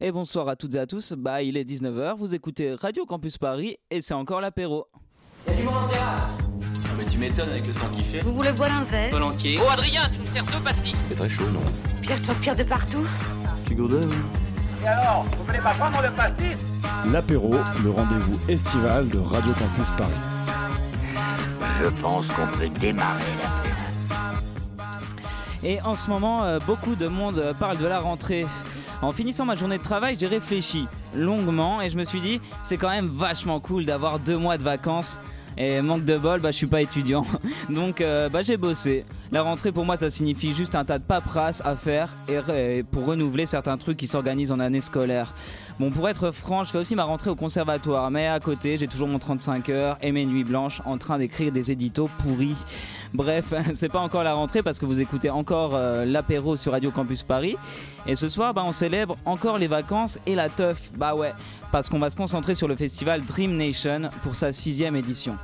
Et bonsoir à toutes et à tous. Bah, il est 19h, vous écoutez Radio Campus Paris et c'est encore l'apéro. Y'a du monde en terrasse Ah mais tu m'étonnes avec le temps qu'il fait. Vous voulez boire un verre Volontiers. Oh Adrien, tu me sers deux pastis C'est très chaud, non? Pierre transpire de partout. Tu gourdin Et alors, vous voulez pas prendre le pastis? L'apéro, le rendez-vous estival de Radio Campus Paris. Je pense qu'on peut démarrer la Et en ce moment, euh, beaucoup de monde euh, parle de la rentrée. En finissant ma journée de travail, j'ai réfléchi longuement et je me suis dit, c'est quand même vachement cool d'avoir deux mois de vacances. Et manque de bol, bah, je suis pas étudiant. Donc euh, bah, j'ai bossé. La rentrée pour moi ça signifie juste un tas de paperasse à faire et, pour renouveler certains trucs qui s'organisent en année scolaire. Bon pour être franc, je fais aussi ma rentrée au conservatoire, mais à côté j'ai toujours mon 35 heures et mes nuits blanches en train d'écrire des éditos pourris. Bref, c'est pas encore la rentrée parce que vous écoutez encore euh, l'apéro sur Radio Campus Paris. Et ce soir, bah, on célèbre encore les vacances et la teuf. Bah ouais, parce qu'on va se concentrer sur le festival Dream Nation pour sa sixième édition.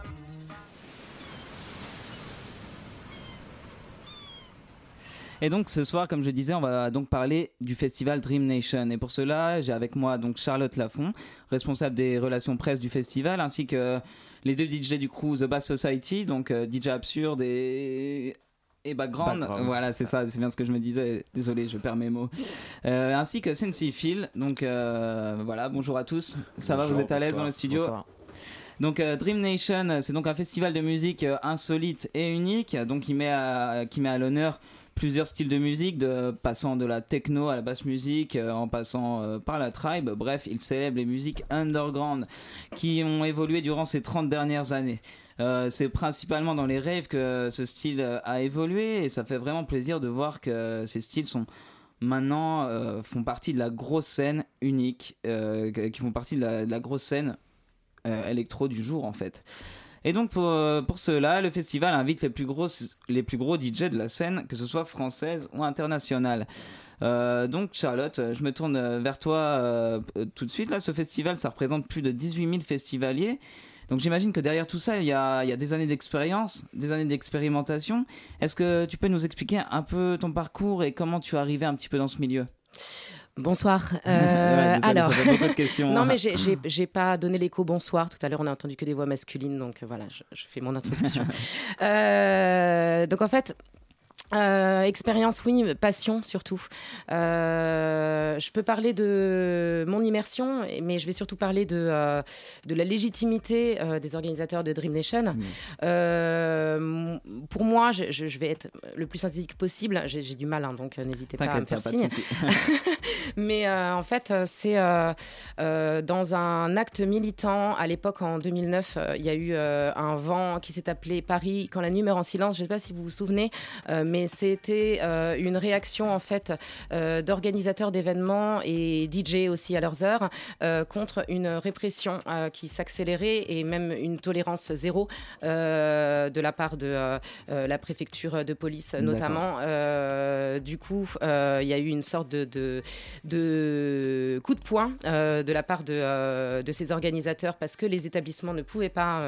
Et donc ce soir, comme je disais, on va donc parler du festival Dream Nation. Et pour cela, j'ai avec moi donc Charlotte Lafont, responsable des relations presse du festival, ainsi que les deux DJ du crew The Bass Society, donc euh, DJ Absurde et et background, Background, voilà, c'est ça, c'est bien ce que je me disais. Désolé, je perds mes mots. Euh, ainsi que Sensi Phil. Donc euh, voilà, bonjour à tous. Ça va, vous êtes à l'aise dans le studio donc euh, Dream Nation, c'est donc un festival de musique insolite et unique, donc qui met à, qui met à l'honneur plusieurs styles de musique, de, passant de la techno à la basse musique, euh, en passant euh, par la tribe. Bref, il célèbre les musiques underground qui ont évolué durant ces 30 dernières années. Euh, c'est principalement dans les rêves que ce style a évolué et ça fait vraiment plaisir de voir que ces styles sont maintenant font partie de la grosse scène unique, qui font partie de la, de la grosse scène électro du jour en fait. Et donc pour, euh, pour cela, le festival invite les plus, grosses, les plus gros DJ de la scène, que ce soit française ou internationale. Euh, donc Charlotte, euh, je me tourne vers toi tout de suite. Là, ce festival, ça représente plus de 18 000 festivaliers. Donc j'imagine que derrière tout ça, il y a, il y a des années d'expérience, des années d'expérimentation. Est-ce que tu peux nous expliquer un peu ton parcours et comment tu es arrivé un petit peu dans ce milieu? Bonsoir. Euh, Ouais, alors, ça fait beaucoup de questions. non mais j'ai- j'ai pas donné l'écho bonsoir. Tout à l'heure, on a entendu que des voix masculines, donc euh, voilà, je, je fais mon introduction. Euh, donc en fait. Euh, expérience, oui, passion surtout. Euh, je peux parler de mon immersion, mais je vais surtout parler de, euh, de la légitimité des organisateurs de Dream Nation. Euh, m- pour moi, je, vais être le plus synthétique possible. J'ai du mal, hein, donc n'hésitez pas à me faire signe. Mais en fait, c'est dans un acte militant. À l'époque, en 2009, euh, il y a eu un vent qui s'est appelé Paris quand la nuit meurt en silence. Je ne sais pas si vous vous souvenez, euh, mais c'était euh, une réaction en fait euh, d'organisateurs d'événements et DJ aussi à leurs heures euh, contre une répression qui s'accélérait et même une tolérance zéro de la part de la préfecture de police notamment. Du coup, il y a eu une sorte de, de, de coup de poing de la part de, de ces organisateurs parce que les établissements ne pouvaient pas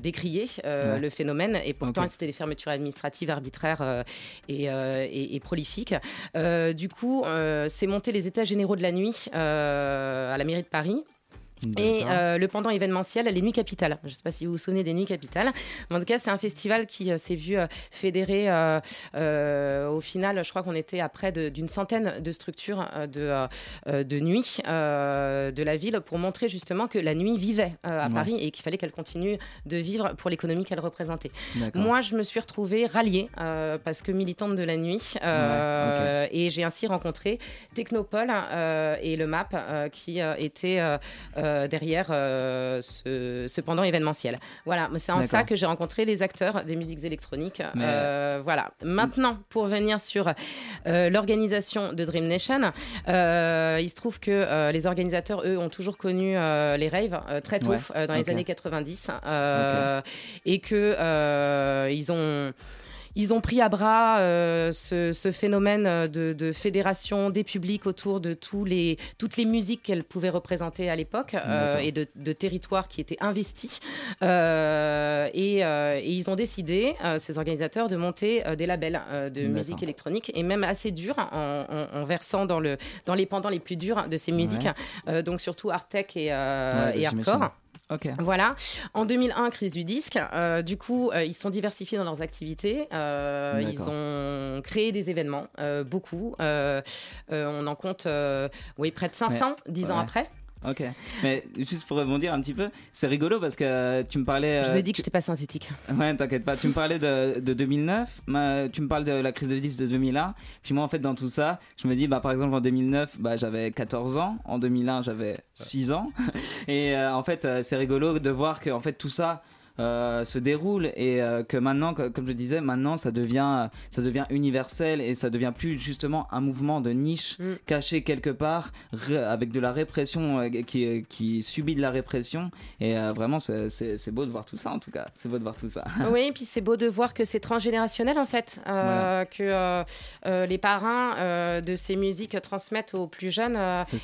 décrier Ouais. le phénomène et pourtant c'était des fermetures administratives arbitraires euh, et, euh, et- et prolifiques. Euh, du coup, c'est monté les états généraux de la nuit à la mairie de Paris. Et euh, le pendant événementiel, les Nuits Capitales. Je ne sais pas si vous vous souvenez des Nuits Capitales. Mais en tout cas, c'est un festival qui euh, s'est vu euh, fédérer, au final, je crois qu'on était à près d'une centaine de structures de, de nuit de la ville pour montrer justement que la nuit vivait à Ouais. Paris et qu'il fallait qu'elle continue de vivre pour l'économie qu'elle représentait. Moi, je me suis retrouvée ralliée parce que militante de la nuit et j'ai ainsi rencontré Technopole et le MAP qui étaient derrière euh, ce, ce pendant événementiel. Voilà, c'est en ça que j'ai rencontré les acteurs des musiques électroniques. Mais- Euh, voilà. Maintenant, pour venir sur euh, l'organisation de Dream Nation, euh, il se trouve que euh, les organisateurs, eux, ont toujours connu euh, les raves euh, très tôt, Ouais. euh, dans les années 90, euh, et que euh, ils ont ils ont pris à bras ce, phénomène de, fédération des publics autour de tous les, toutes les musiques qu'elles pouvaient représenter à l'époque et de, de, territoires qui étaient investis. Et, et, ils ont décidé, ces organisateurs, de monter des labels de musique électronique et même assez durs en, versant dans, le, dans les pendants les plus durs de ces musiques, donc surtout art tech et, et hardcore. Voilà. En 2001, crise du disque. Euh, du coup, euh, ils sont diversifiés dans leurs activités. Euh, ils ont créé des événements, beaucoup. on en compte, oui, près de 500, dix ans après. Ok, mais juste pour rebondir un petit peu, c'est rigolo parce que tu me parlais. Je vous ai dit que je n'étais pas synthétique. Ouais, t'inquiète pas. Tu me parlais de, de 2009, tu me parles de la crise de 10 de 2001. Puis moi, en fait, dans tout ça, je me dis, bah, par exemple, en 2009, bah, j'avais 14 ans. En 2001, j'avais 6 ans. Et euh, en fait, euh, c'est rigolo de voir que en fait, tout ça. Euh, se déroule et euh, que maintenant, comme je disais, maintenant ça devient, ça devient universel et ça devient plus justement un mouvement de niche mm. caché quelque part avec de la répression euh, qui, qui subit de la répression et vraiment c'est beau de voir tout ça en tout cas, c'est beau de voir tout ça. Oui, et puis c'est beau de voir que c'est transgénérationnel en fait, que les parrains de ces musiques transmettent aux plus jeunes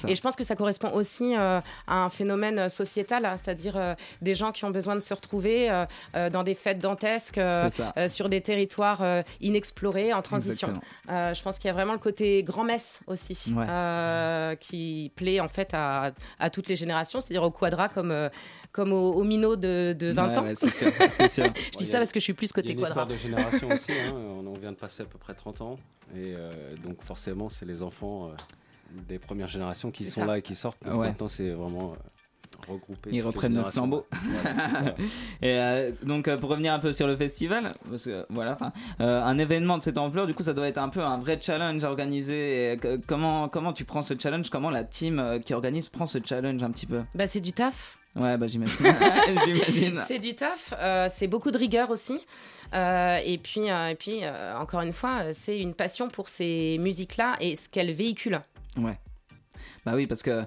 et je pense que ça correspond aussi à un phénomène sociétal, hein, c'est-à-dire des gens qui ont besoin de se retrouver euh, euh, dans des fêtes dantesques, euh, sur des territoires inexplorés, en transition. je pense qu'il y a vraiment le côté grand-messe aussi, qui plaît en fait à, toutes les générations, c'est-à-dire au quadra comme, comme au, au minot de, 20 ans. sûr, je dis ça parce que je suis plus côté quadra. Il y a une histoire de génération aussi, hein. on vient de passer à peu près 30 ans, et donc forcément c'est les enfants des premières générations qui sont là et qui sortent. Maintenant c'est vraiment ils reprennent le flambeau. et euh, donc euh, pour revenir un peu sur le festival, parce que voilà, euh, un événement de cette ampleur, du coup ça doit être un peu un vrai challenge à organiser. comment comment tu prends ce challenge? Comment la team qui organise prend ce challenge un petit peu? Bah c'est du taf. Ouais, bah j'imagine. c'est du taf, c'est beaucoup de rigueur aussi. et puis, et puis encore une fois, c'est une passion pour ces musiques-là et ce qu'elles véhiculent. Ouais. Bah oui, parce que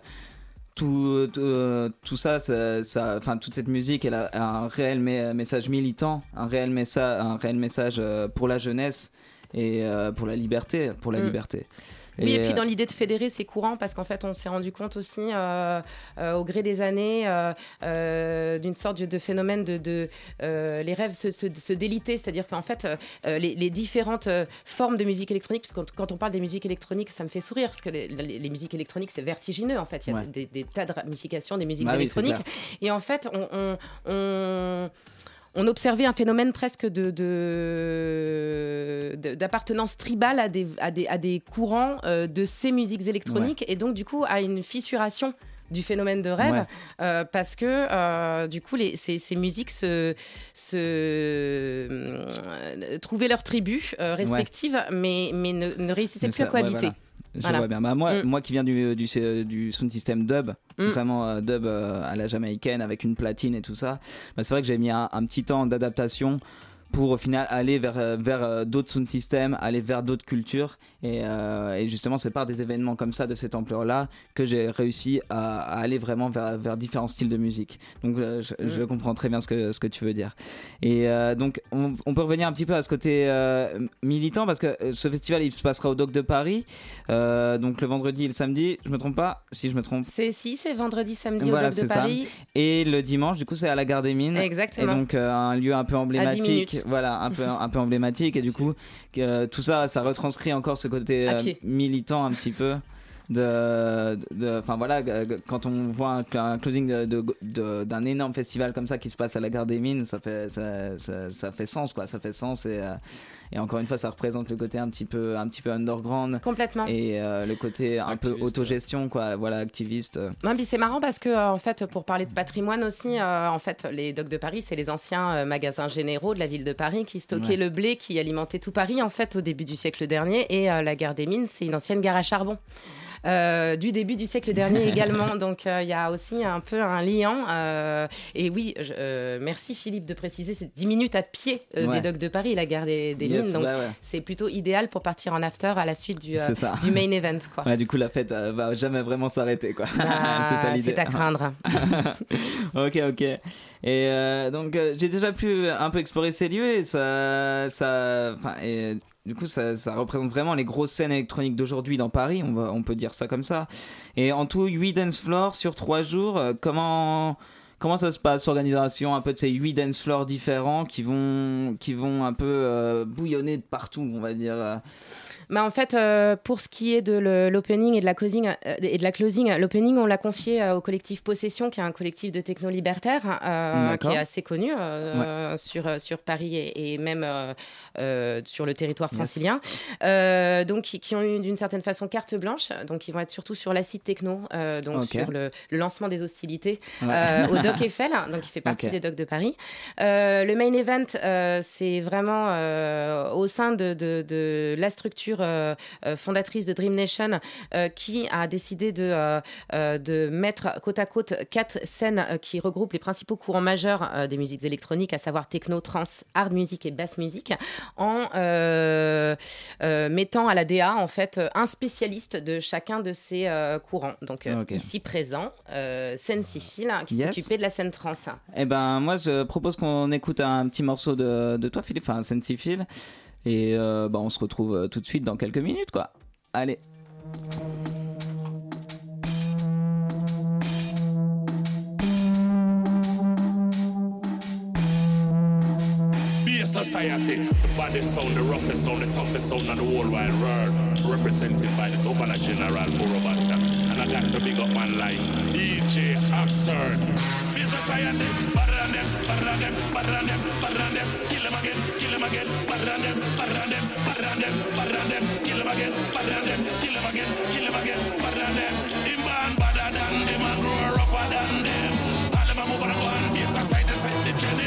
tout, euh, tout, ça, ça, enfin toute cette musique, elle a un réel message militant, un réel message, un réel message euh, pour la jeunesse et euh, pour la liberté, pour la mm. liberté. Oui, et, puis dans l'idée de fédérer, c'est courant parce qu'en fait, on s'est rendu compte aussi euh, euh, au gré des années euh, d'une sorte de phénomène de, les rêves se, se, déliter, c'est-à-dire qu'en fait, les, différentes formes de musique électronique, parce que quand, on parle des musiques électroniques, ça me fait sourire parce que les, musiques électroniques, c'est vertigineux en fait. Il y a des, tas de ramifications des musiques bah électroniques. et en fait, on, on on observait un phénomène presque de, d'appartenance tribale à des, à des, à des courants euh, de ces musiques électroniques. Et donc du coup à une fissuration du phénomène de rêve euh, parce que euh, du coup les, ces, ces, musiques se, se trouvaient leur tribu respective mais, mais ne, ne réussissaient plus à cohabiter. Je vois bien. Bah, moi, mm. moi qui viens du, du, du sound system dub, mm. vraiment euh, dub euh, à la jamaïcaine avec une platine et tout ça, bah, c'est vrai que j'ai mis un, petit temps d'adaptation pour au final aller vers, euh, vers euh, d'autres sound systems, aller vers d'autres cultures. Et, euh, et justement, c'est par des événements comme ça, de cette ampleur-là, que j'ai réussi à, aller vraiment vers, vers différents styles de musique. Donc, je, je, mm. comprends très bien ce que, ce que tu veux dire. Et donc, on, on, peut revenir un petit peu à ce côté militant, parce que ce festival, il se passera au Doc de Paris, donc le vendredi et le samedi. Je me trompe pas Si je me trompe. C'est si, c'est vendredi, samedi au Doc de Paris. Et le dimanche, du coup, c'est à la Gare des Mines. Exactement. Et donc, un lieu un peu emblématique voilà, un peu, un peu emblématique. Et du coup, tout ça, ça retranscrit encore ce côté euh, militant un petit peu de enfin voilà quand on voit un, closing d'un énorme festival comme ça qui se passe à la gare des mines ça fait ça, ça, fait sens quoi ça fait sens et euh, et encore une fois, ça représente le côté un petit peu, un petit peu underground. Complètement. Et euh, le côté un peu autogestion, quoi. Voilà, activiste. C'est marrant parce que, euh, en fait, pour parler de patrimoine aussi, euh, en fait, les Docks de Paris, c'est les anciens magasins généraux de la ville de Paris qui stockaient le blé qui alimentait tout Paris, en fait, au début du siècle dernier. Et la gare des Mines, c'est une ancienne gare à charbon. Euh, du début du siècle dernier également. Donc euh, il y a aussi un peu un lien. Euh, et oui, merci Philippe de préciser, c'est 10 minutes à pied des docks de Paris, la gare des, des donc c'est plutôt idéal pour partir en after à la suite du, du main event. Quoi. du coup, la fête va jamais vraiment s'arrêter. quoi. Bah, c'est ça l'idée. C'est à craindre. ok, ok. Et donc, j'ai déjà pu un peu explorer ces lieux et ça. ça et du coup, ça, ça, représente vraiment les grosses scènes électroniques d'aujourd'hui dans Paris, on, va, on peut dire ça comme ça. Et en tout, 8 dance floors sur 3 jours. comment Comment ça se passe, l'organisation un peu de ces huit dance floors différents qui vont, qui vont un peu euh, bouillonner de partout, on va dire euh bah, en fait, euh, pour ce qui est de l'opening et de la closing, euh, et de la closing, l'opening on l'a confié euh, au collectif Possession, qui est un collectif de techno libertaire, qui est assez connu sur sur Paris et, même sur le territoire francilien. donc qui, ont eu d'une certaine façon carte blanche. Donc ils vont être surtout sur l'acide techno, donc sur le, lancement des hostilités au Doc Eiffel, donc il fait partie des docks de Paris. le main event, c'est vraiment au sein de, de, de la structure euh, euh, fondatrice de Dream Nation, euh, qui a décidé de, de mettre côte à côte quatre scènes qui regroupent les principaux courants majeurs des musiques électroniques, à savoir techno, trance, hard music et bass music, en mettant à la DA en fait un spécialiste de chacun de ces courants. Donc ici présent, Sensifil, qui s'est occupé de la scène trance. Eh ben moi je propose qu'on écoute un petit morceau de, de toi Philippe, enfin Sensifil. Et euh, bah, on se retrouve euh, tout de suite dans quelques minutes, quoi. Allez. society. The baddest sound, the roughest sound, the toughest sound on the whole wide world. Represented by the Governor General Burabanda. And I got to big up man like DJ Absurd. Be society, them again, than them, than them, than them, than them. Kill them again, than them, kill them again, kill them again, than them. Him born better than them and grow rougher than them. All them a move on a go and be a side to side, the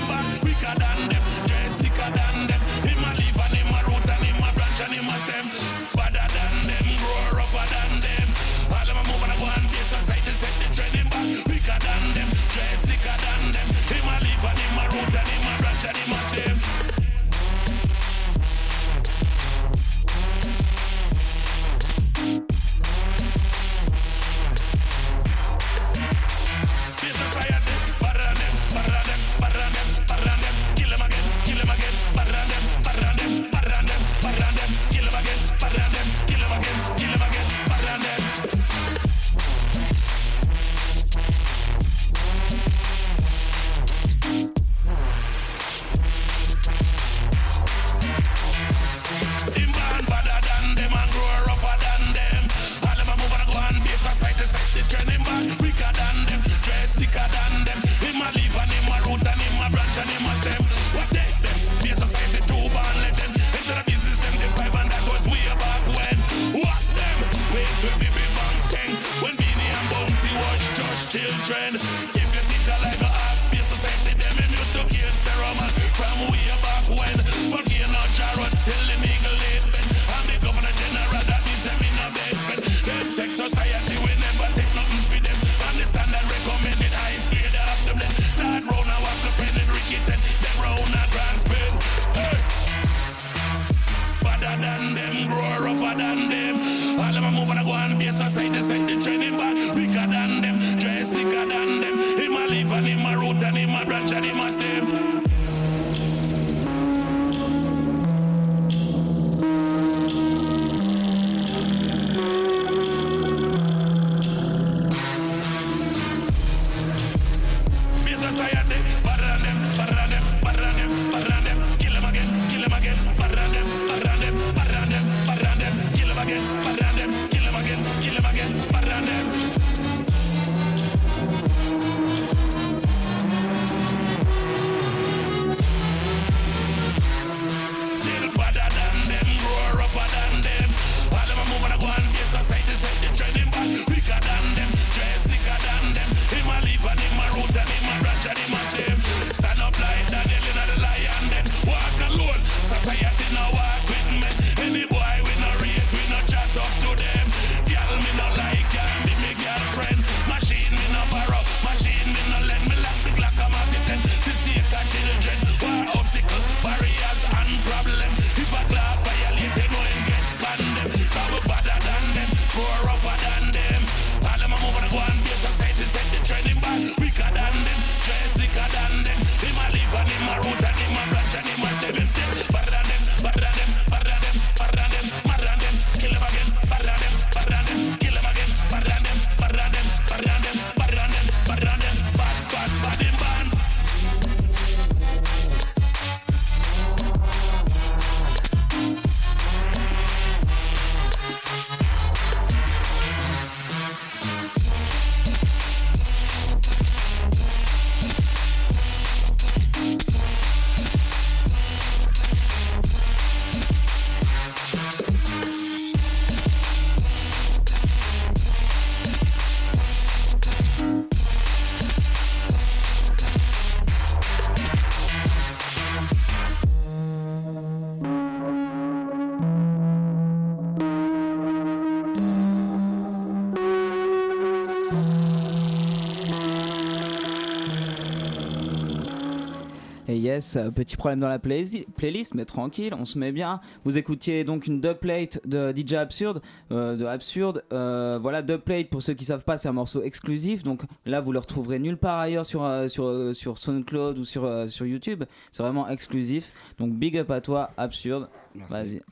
yes, petit problème dans la playlist, mais tranquille, on se met bien. Vous écoutiez donc une dubplate de DJ Absurde, de Absurde. voilà, dubplate pour ceux qui savent pas, c'est un morceau exclusif. Donc là, vous le retrouverez nulle part ailleurs sur sur sur SoundCloud ou sur sur YouTube. C'est vraiment exclusif. Donc big up à toi, Absurde. Vas-y.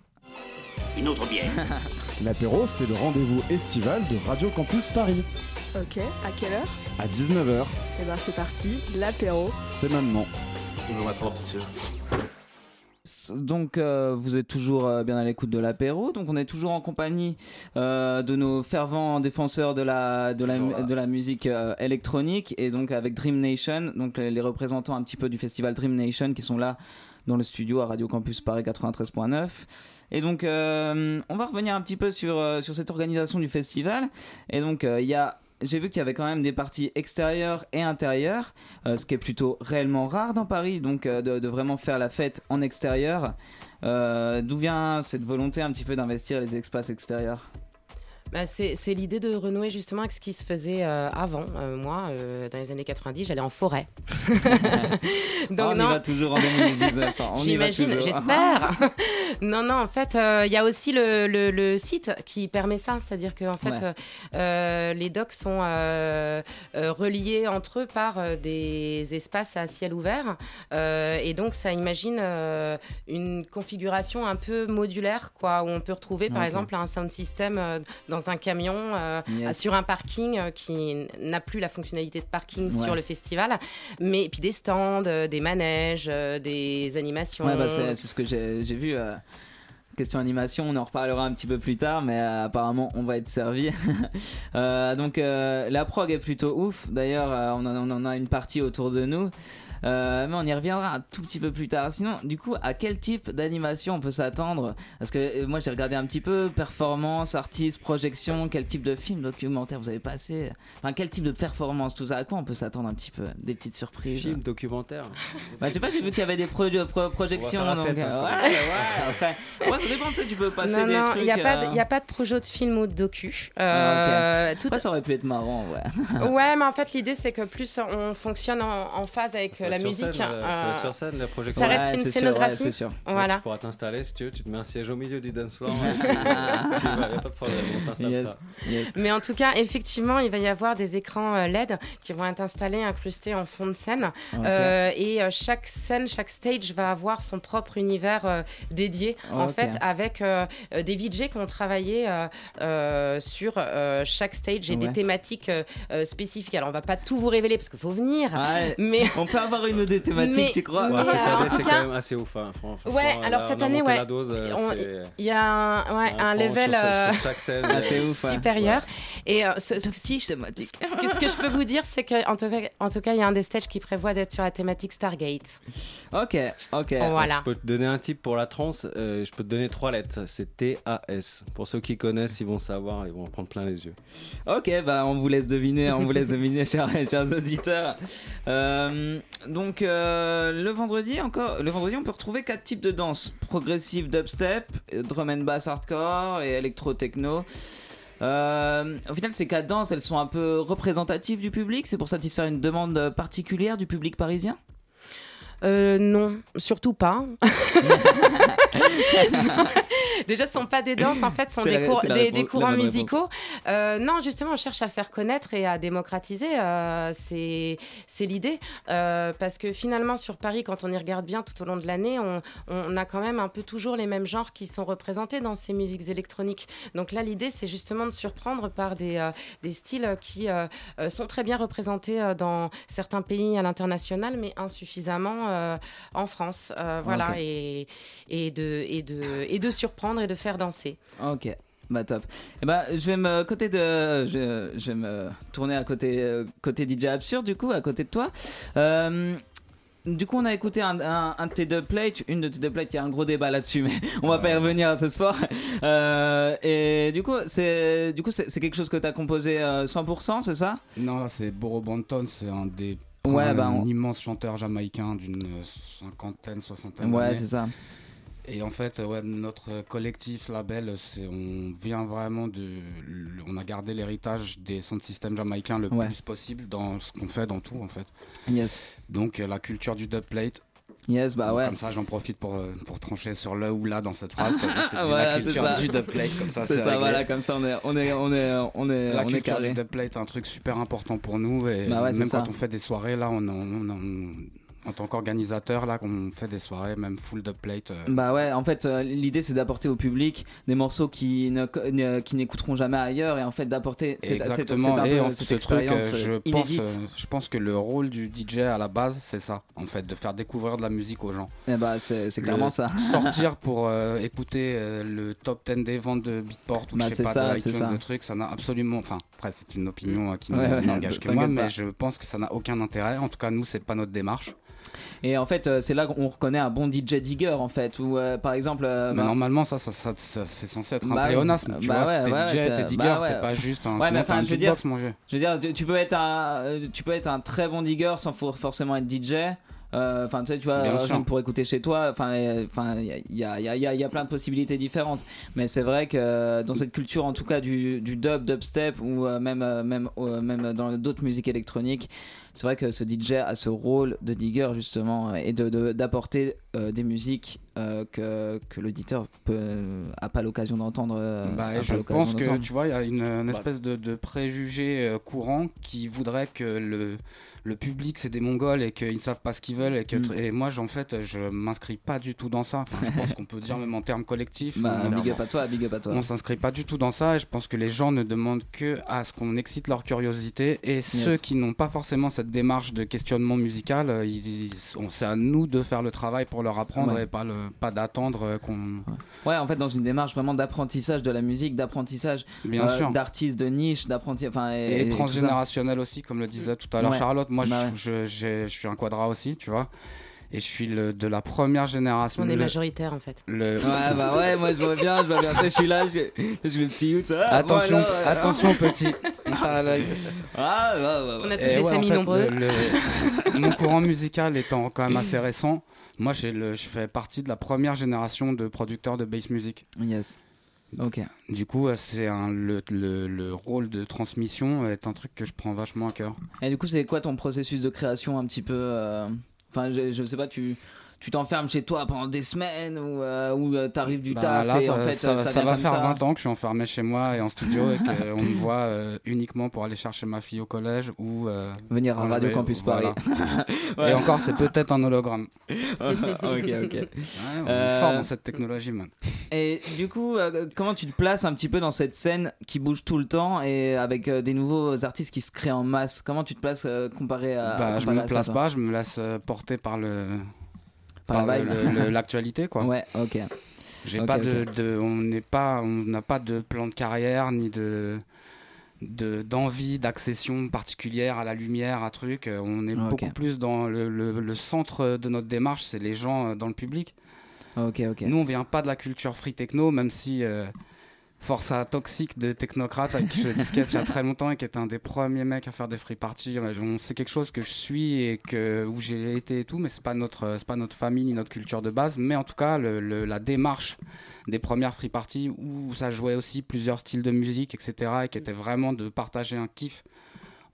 Une autre bière. L'apéro, c'est le rendez-vous estival de Radio Campus Paris. Ok, à quelle heure? À 19h. Et ben c'est parti, l'apéro. C'est maintenant. Donc euh, vous êtes toujours euh, bien à l'écoute de l'apéro. Donc on est toujours en compagnie euh, de nos fervents défenseurs de la de la, de la musique électronique et donc avec Dream Nation, donc les, représentants un petit peu du festival Dream Nation qui sont là dans le studio à Radio Campus Paris 93.9. Et donc, on va revenir un petit peu sur, sur cette organisation du festival. Et donc, il y a j'ai vu qu'il y avait quand même des parties extérieures et intérieures, euh, ce qui est plutôt réellement rare dans Paris, donc euh, de, vraiment faire la fête en extérieur. Euh, d'où vient cette volonté un petit peu d'investir les espaces extérieurs? Bah, c'est l'idée de renouer justement avec ce qui se faisait euh, avant. Euh, moi, euh, dans les années 90, j'allais en forêt. Donc, ah, on y va toujours en 2019. J'imagine, j'espère. non, non, en fait, il y a aussi le, le, site qui permet ça. C'est-à-dire que en fait, les docks sont reliés entre eux par des espaces à ciel ouvert. et donc, ça imagine une configuration un peu modulaire, quoi, où on peut retrouver, par exemple, un sound system dans un camion euh, sur un parking euh, qui n'a plus la fonctionnalité de parking sur le festival, mais puis des stands, euh, des manèges, des animations. Bah, c'est ce que j'ai vu question animation, on en reparlera un petit peu plus tard, mais apparemment on va être servi. donc la prog est plutôt ouf. D'ailleurs, on, on, en a une partie autour de nous. Euh, mais on y reviendra un tout petit peu plus tard. Sinon, du coup, à quel type d'animation on peut s'attendre Parce que euh, moi, j'ai regardé un petit peu performance, artiste, projection, quel type de film, documentaire vous avez passé Enfin, quel type de performance, tout ça À quoi on peut s'attendre un petit peu Des petites surprises Film, documentaire bah, Je sais pas, j'ai vu qu'il y avait des projections. donc, fête, euh, ouais, ouais, ouais, ça dépend, tu, tu peux passer des trucs. Il n'y a, a, pas de projet de film ou de docu. Ah, tout ça aurait pu être marrant, ouais. ouais, mais en fait, l'idée, c'est que plus on fonctionne en, en phase avec la musique. Scène, euh, sur scène, la projection. Ça reste une scénographie. sûr. Voilà. tu pourras t'installer si tu veux, tu te mets un siège au milieu du dance floor. Il n'y a pas de problème, on t'installe ça. Mais en tout cas, effectivement, il va y avoir des écrans euh, LED qui vont être installés, incrustés en fond de scène. Euh, et chaque scène, chaque stage va avoir son propre univers dédié, en fait, avec des VJ qui ont travaillé sur chaque stage et des thématiques spécifiques. Alors, on va pas tout vous révéler parce qu'il faut venir. Mais on peut avoir une des thématiques, tu crois ouais, Cette année, c'est quand même assez ouf. Hein, ouais, alors cette année, ouais. Euh, il y a un, ouais, un level euh, assez ouf, supérieur. Et euh, ce, si je, ce que je peux vous dire, c'est qu'en tout cas, en tout cas, il y a un des stages qui prévoit d'être sur la thématique Stargate. Ok, ok. Voilà. Je peux te donner un type pour la trans. je peux te donner trois lettres. C'est T-A-S. Pour ceux qui connaissent, ils vont savoir. Ils vont en prendre plein les yeux. Ok, bah on vous laisse deviner. On vous laisse deviner, chers, chers auditeurs. Euh, donc euh, le vendredi encore, le vendredi on peut retrouver quatre types de danse progressive, dubstep, drum and bass hardcore et électro techno. Euh, au final, ces quatre danses, elles sont un peu représentatives du public. C'est pour satisfaire une demande particulière du public parisien? Euh, non, surtout pas. Déjà, ce sont pas des danses, en fait, ce sont des, des, courants musicaux. Euh, non, justement, on cherche à faire connaître et à démocratiser. Euh, c'est l'idée. Euh, parce que finalement, sur Paris, quand on y regarde bien tout au long de l'année, on, on, a quand même un peu toujours les mêmes genres qui sont représentés dans ces musiques électroniques. Donc là, l'idée, c'est justement de surprendre par des, des styles qui sont très bien représentés dans certains pays à l'international, mais insuffisamment en France. voilà, et, et, de, et, de, et de surprendre et de faire danser. Ok. Bah top. Et eh bah, je vais me côté de, je, je vais me tourner à côté euh, côté DJ absurde du coup à côté de toi. Euh, du coup, on a écouté un, un, de tes deux plates, une de tes deux plates, il y a un gros débat là-dessus, mais on va pas y revenir ce soir. Euh, et du coup, c'est du coup c'est quelque chose que tu as composé 100%, c'est ça? Non, là c'est Boro Banton, c'est un des ouais, bah, un immense chanteur jamaïcain d'une cinquantaine, soixantaine Ouais, c'est ça. Et en fait, ouais, notre collectif label, on vient vraiment de, on a gardé l'héritage des sound systems jamaïcains le plus possible dans ce qu'on fait, dans tout en fait. Yes. Donc la culture du dubplate, Yes, bah ouais. Comme ça, j'en profite pour, euh, pour trancher sur le ou là dans cette phrase. la culture du dubplate, comme ça. C'est ça, voilà, comme ça, on est, on est, on est, on est, la on culture est carré. du dubplate est un truc super important pour nous. Et bah ouais, même quand on fait des soirées, là, on, on, on en tant qu'organisateur, là, on fait des soirées, même full dubplate. Euh. Bah ouais, en fait, euh, l'idée c'est d'apporter au public des morceaux qui ne, qui n'écouteront jamais ailleurs et en fait d'apporter cette, Exactement. Cette, et cette expérience truc, je pense, je pense que le rôle du DJ à la base, c'est ça, en fait, de faire découvrir de la musique aux gens. Et eh bah c'est, clairement ça. sortir pour écouter le top 10 des ventes de Beatport ou bah, je sais pas, ça, de iTunes, de trucs, ça n'a absolument, enfin, après c'est une opinion qui n'engage que moi, mais je pense que ça n'a aucun intérêt. En tout cas, nous, c'est pas notre démarche. Et en fait, euh, c'est là qu'on reconnaît un bon DJ digger en fait. Ou euh, par exemple. Euh, mais bah normalement, ça, ça, ça, c'est censé être un bah, pléonasme. Tu bah vois, ouais, t'es DJ, t'es digger, bah t'es pas juste un, ouais, mais enfin, je veux dire, mon vieux. Je veux dire, tu peux être un, tu peux être un très bon digger sans forcément être DJ. Enfin, tu sais, tu vois, pour écouter chez toi. Enfin, enfin, il y a, y, a, y a plein de possibilités différentes. Mais c'est vrai que dans cette culture, en tout cas du, du dub, dubstep ou même, même, même dans d'autres musiques électroniques, c'est vrai que ce DJ a ce rôle de digger justement et de d'apporter euh, des musiques euh, que, que l'auditeur n'a pas l'occasion d'entendre. Euh, bah, je pense que tu vois, il y a une, bah. espèce de, de préjugé courant qui voudrait que le le public c'est des mongols et qu'ils ne savent pas ce qu'ils veulent et que mm. et moi en fait je m'inscris pas du tout dans ça. Je pense qu'on peut dire même en termes collectifs bah, big up à toi big up à toi. On s'inscrit pas du tout dans ça et je pense que les gens ne demandent que à ce qu'on excite leur curiosité et ceux qui n'ont pas forcément cette démarche de questionnement musical euh, c'est à nous de faire le travail pour leur apprendre et pas le pas d'attendre euh, qu'on ouais. en fait dans une démarche vraiment d'apprentissage de la musique d'apprentissage euh, d'artistes de niche d'apprentissage enfin et, et transgénérationnel aussi comme le disait tout à l'heure Charlotte moi, bah je, je, je, suis un quadra aussi, tu vois. Et je suis le, de la première génération. On est majoritaire en fait. Le... Ouais, bah ouais, moi je vois bien, je vois bien. Je suis là, je suis, je suis le petit youth. attention, attention petit. ah, bah, On a tous des familles nombreuses. mon courant musical étant quand même assez récent, moi le, je fais partie de la première génération de producteurs de bass music. Yes. Ok. Du coup, euh, c'est le, le, le, rôle de transmission est un truc que je prends vachement à cœur. Et du coup, c'est quoi ton processus de création un petit peu euh, Enfin, je, je sais pas, tu tu t'enfermes chez toi pendant des semaines ou, euh, ou euh, t'arrives du bah, taf et ça, en fait ça, ça, va faire 20 ans que je suis enfermé chez moi et en studio et qu'on me voit euh, uniquement pour aller chercher ma fille au collège ou venir à Radio Campus Paris. et encore c'est peut-être un hologramme. Ok ok. On est fort dans cette technologie man. et du coup comment tu te places un petit peu dans cette scène qui bouge tout le temps et avec des nouveaux artistes qui se créent en masse? Comment tu te places comparé à bah, je me place pas je me laisse porter par le l'actualité quoi. Ouais, ok. J'ai pas De, on n'est pas, on n'a pas de plan de carrière ni de d'envie d'accession particulière à la lumière, à truc. On est beaucoup plus dans le, le, centre de notre démarche, c'est les gens euh, dans le public. Ok, ok. Nous, on vient pas de la culture free techno, même si euh, Força Toxique de Technocrate avec qui je disquette il y a très longtemps et qui est un des premiers mecs à faire des free parties. C'est quelque chose que je suis et que, où j'ai été et tout, mais c'est pas notre, c'est pas notre famille ni notre culture de base. Mais en tout cas, le, la démarche des premières free parties où ça jouait aussi plusieurs styles de musique, etc. et qui était vraiment de partager un kiff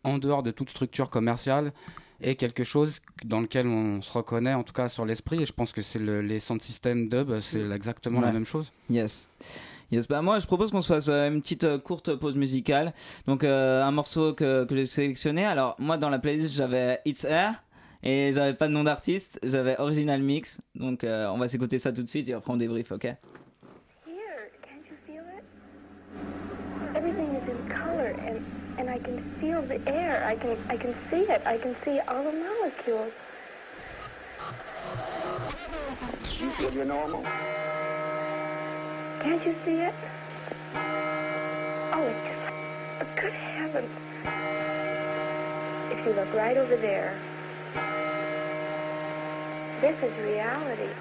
en dehors de toute structure commerciale et quelque chose dans lequel on se reconnaît en tout cas sur l'esprit et je pense que c'est le, les sound system dub c'est exactement la même chose yes Yes, bah moi je propose qu'on se fasse euh, une petite euh, courte pause musicale. Donc euh, un morceau que, que j'ai sélectionné. Alors moi dans la playlist j'avais It's Air et j'avais pas de nom d'artiste, j'avais Original Mix. Donc on va s'écouter ça tout de suite et après on débrief, ok? And I can feel the air. I can, I can see it. I can see all the molecules. You feel you're normal? Can't you see it? Oh, it's just, oh, good heavens. If you look right over there, this is reality.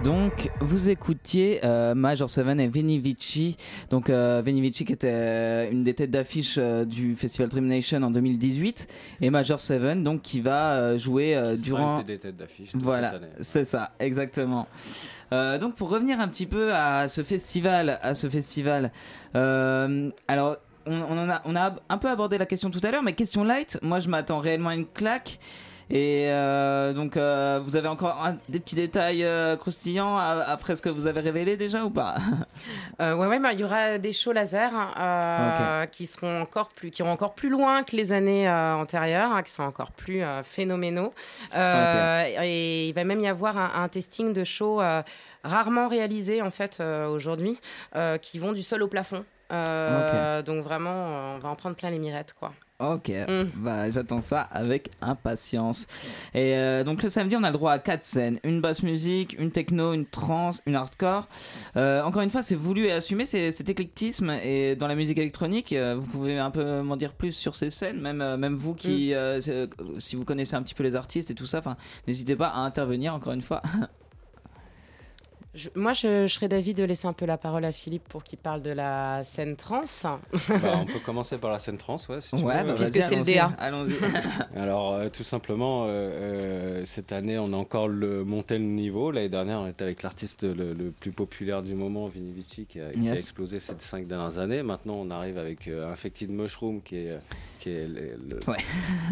Et donc, vous écoutiez euh, Major Seven et Veni Vici. Donc, euh, Veni Vici qui était euh, une des têtes d'affiche euh, du Festival Dream Nation en 2018. Et Major Seven, donc, qui va jouer durant. des têtes d'affiche. Voilà, c'est ça, exactement. donc, pour revenir un petit peu à ce festival, à ce festival. alors, on, on, en a, on a un peu abordé la question tout à l'heure, mais question light. Moi, je m'attends réellement à une claque. Et euh, donc, euh, vous avez encore des petits détails euh, croustillants après ce que vous avez révélé déjà ou pas? Ouais, ouais, il y aura des shows laser hein, qui seront encore plus, qui iront encore plus loin que les années antérieures, hein, qui sont encore plus phénoménaux. Et il va même y avoir un, testing de shows rarement réalisés en fait aujourd'hui, qui vont du sol au plafond. Donc vraiment, on va en prendre plein les mirettes, quoi. Ok, mm. bah, j'attends ça avec impatience. Et euh, donc le samedi, on a le droit à quatre scènes une basse musique, une techno, une trance, une hardcore. Euh, encore une fois, c'est voulu et assumé cet éclectisme. Et dans la musique électronique, euh, vous pouvez un peu m'en dire plus sur ces scènes, même, même vous qui, mm. si vous connaissez un petit peu les artistes et tout ça, n'hésitez pas à intervenir encore une fois. moi, je, serais d'avis de laisser un peu la parole à Philippe pour qu'il parle de la scène trans. Bah, on peut commencer par la scène trans, ouais, si tu ouais, bah, puisque c'est le DA. Allons-y. Alors, euh, tout simplement, euh, euh, cette année, on a encore le, monté le niveau. L'année dernière, on était avec l'artiste le, plus populaire du moment, Vini Vici, qui, a, explosé ces cinq dernières années. Maintenant, on arrive avec Infected Mushroom, qui est, qui est,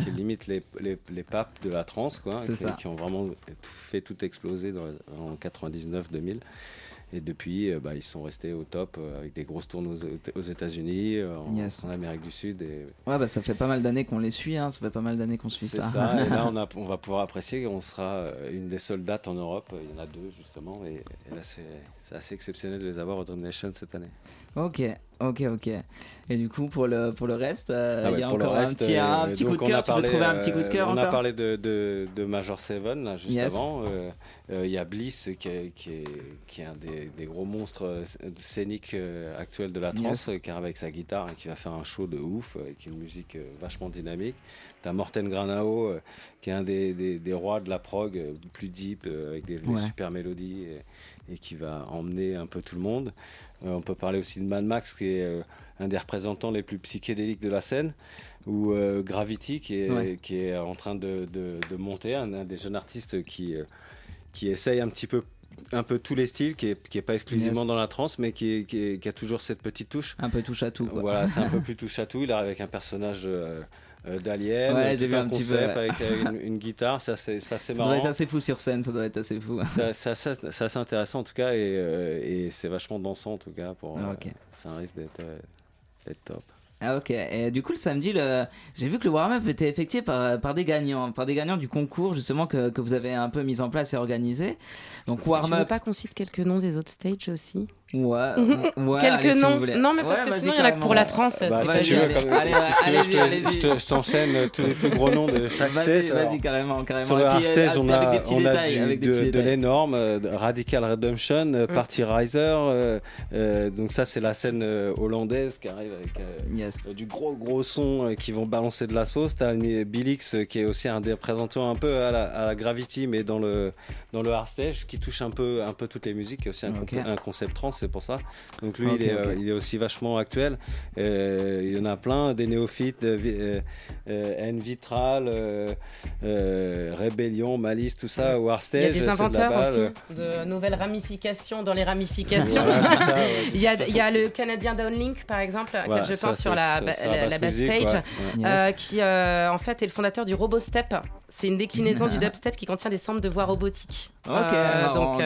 qui limite les, les, papes de la trans, quoi, qui, qui, ont vraiment fait tout exploser dans, en 99-2000. Et depuis, euh, bah, ils sont restés au top euh, avec des grosses tournées aux, États-Unis, euh, en, Amérique du Sud. Et... Ouais, bah, ça fait pas mal d'années qu'on les suit, hein. ça fait pas mal d'années qu'on suit ça. ça. et là, on, a, on, va pouvoir apprécier, on sera une des seules dates en Europe, il y en a deux justement, et, là, c'est assez exceptionnel de les avoir au Dream Nation cette année. Ok, ok, ok. Et du coup, pour le, pour le reste, ah il y a encore un petit, un petit coup de cœur. Tu peux trouver un petit coup de cœur On a parlé de, de, de Major Seven, là, juste avant. Euh, il y a Bliss qui est, qui est, qui est un des, des, gros monstres euh, scéniques euh, actuels de la trance, qui arrive avec sa guitare et qui va faire un show de ouf, avec une musique vachement dynamique. T'as Morten Granao, qui est un des, des, des, rois de la prog, plus deep, avec des, super mélodies, et, et, qui va emmener un peu tout le monde. On peut parler aussi de Mad Max, qui est un des représentants les plus psychédéliques de la scène ou Gravity qui est, qui est en train de, de, monter, un, des jeunes artistes qui, qui essaye un petit peu un peu tous les styles, qui est, qui est pas exclusivement dans la trance, mais qui, qui, a toujours cette petite touche. Un peu touche à tout. Voilà, c'est un peu plus touche à tout. Il arrive avec un personnage euh, euh, d'Alien, ouais, un, un concept peu, avec euh, une, guitare, ça c'est marrant. Ça doit être assez fou sur scène, ça doit être assez fou. C'est assez, intéressant en tout cas, et, et c'est vachement dansant en tout cas. Pour, ah, ça risque d'être top. Ah ok, et du coup le samedi, le... j'ai vu que le warm-up était effectué par, par des gagnants, par des gagnants du concours justement que, que vous avez un peu mis en place et organisé. Donc warm-up... Tu veux pas qu'on cite quelques noms des autres stages aussi Ouais, ouais Quelques noms. non, mais parce que sinon, il y en a que pour la trans. Bah, si tu veux, allez, allez, je t'enchaîne tous les plus gros noms de chaque stage. Vas-y, carrément, carrément. Sur le hard stage, on a, on a du, de, de l'énorme, euh, Radical Redemption, euh, mm. Party Riser. Euh, donc ça, c'est la scène hollandaise qui arrive avec du gros gros son qui vont balancer de la sauce. T'as Bilix qui est aussi un des représentants un peu à la, Gravity, mais dans le dans le hard stage, qui touche un peu un peu toutes les musiques, qui est aussi un concept trans c'est pour ça. Donc lui, il, est, euh, il, est, aussi vachement actuel. Euh, il y en a plein, des néophytes, euh, N Vitral, Rébellion, Malice, tout ça, Warstage. Il y a des inventeurs aussi, de nouvelles ramifications dans les ramifications. il, y a, il, y a, le Canadien Downlink, par exemple, je pense sur la, la, bass stage, qui en fait est le fondateur du RoboStep. C'est une déclinaison du dubstep qui contient des centres de voix robotiques. donc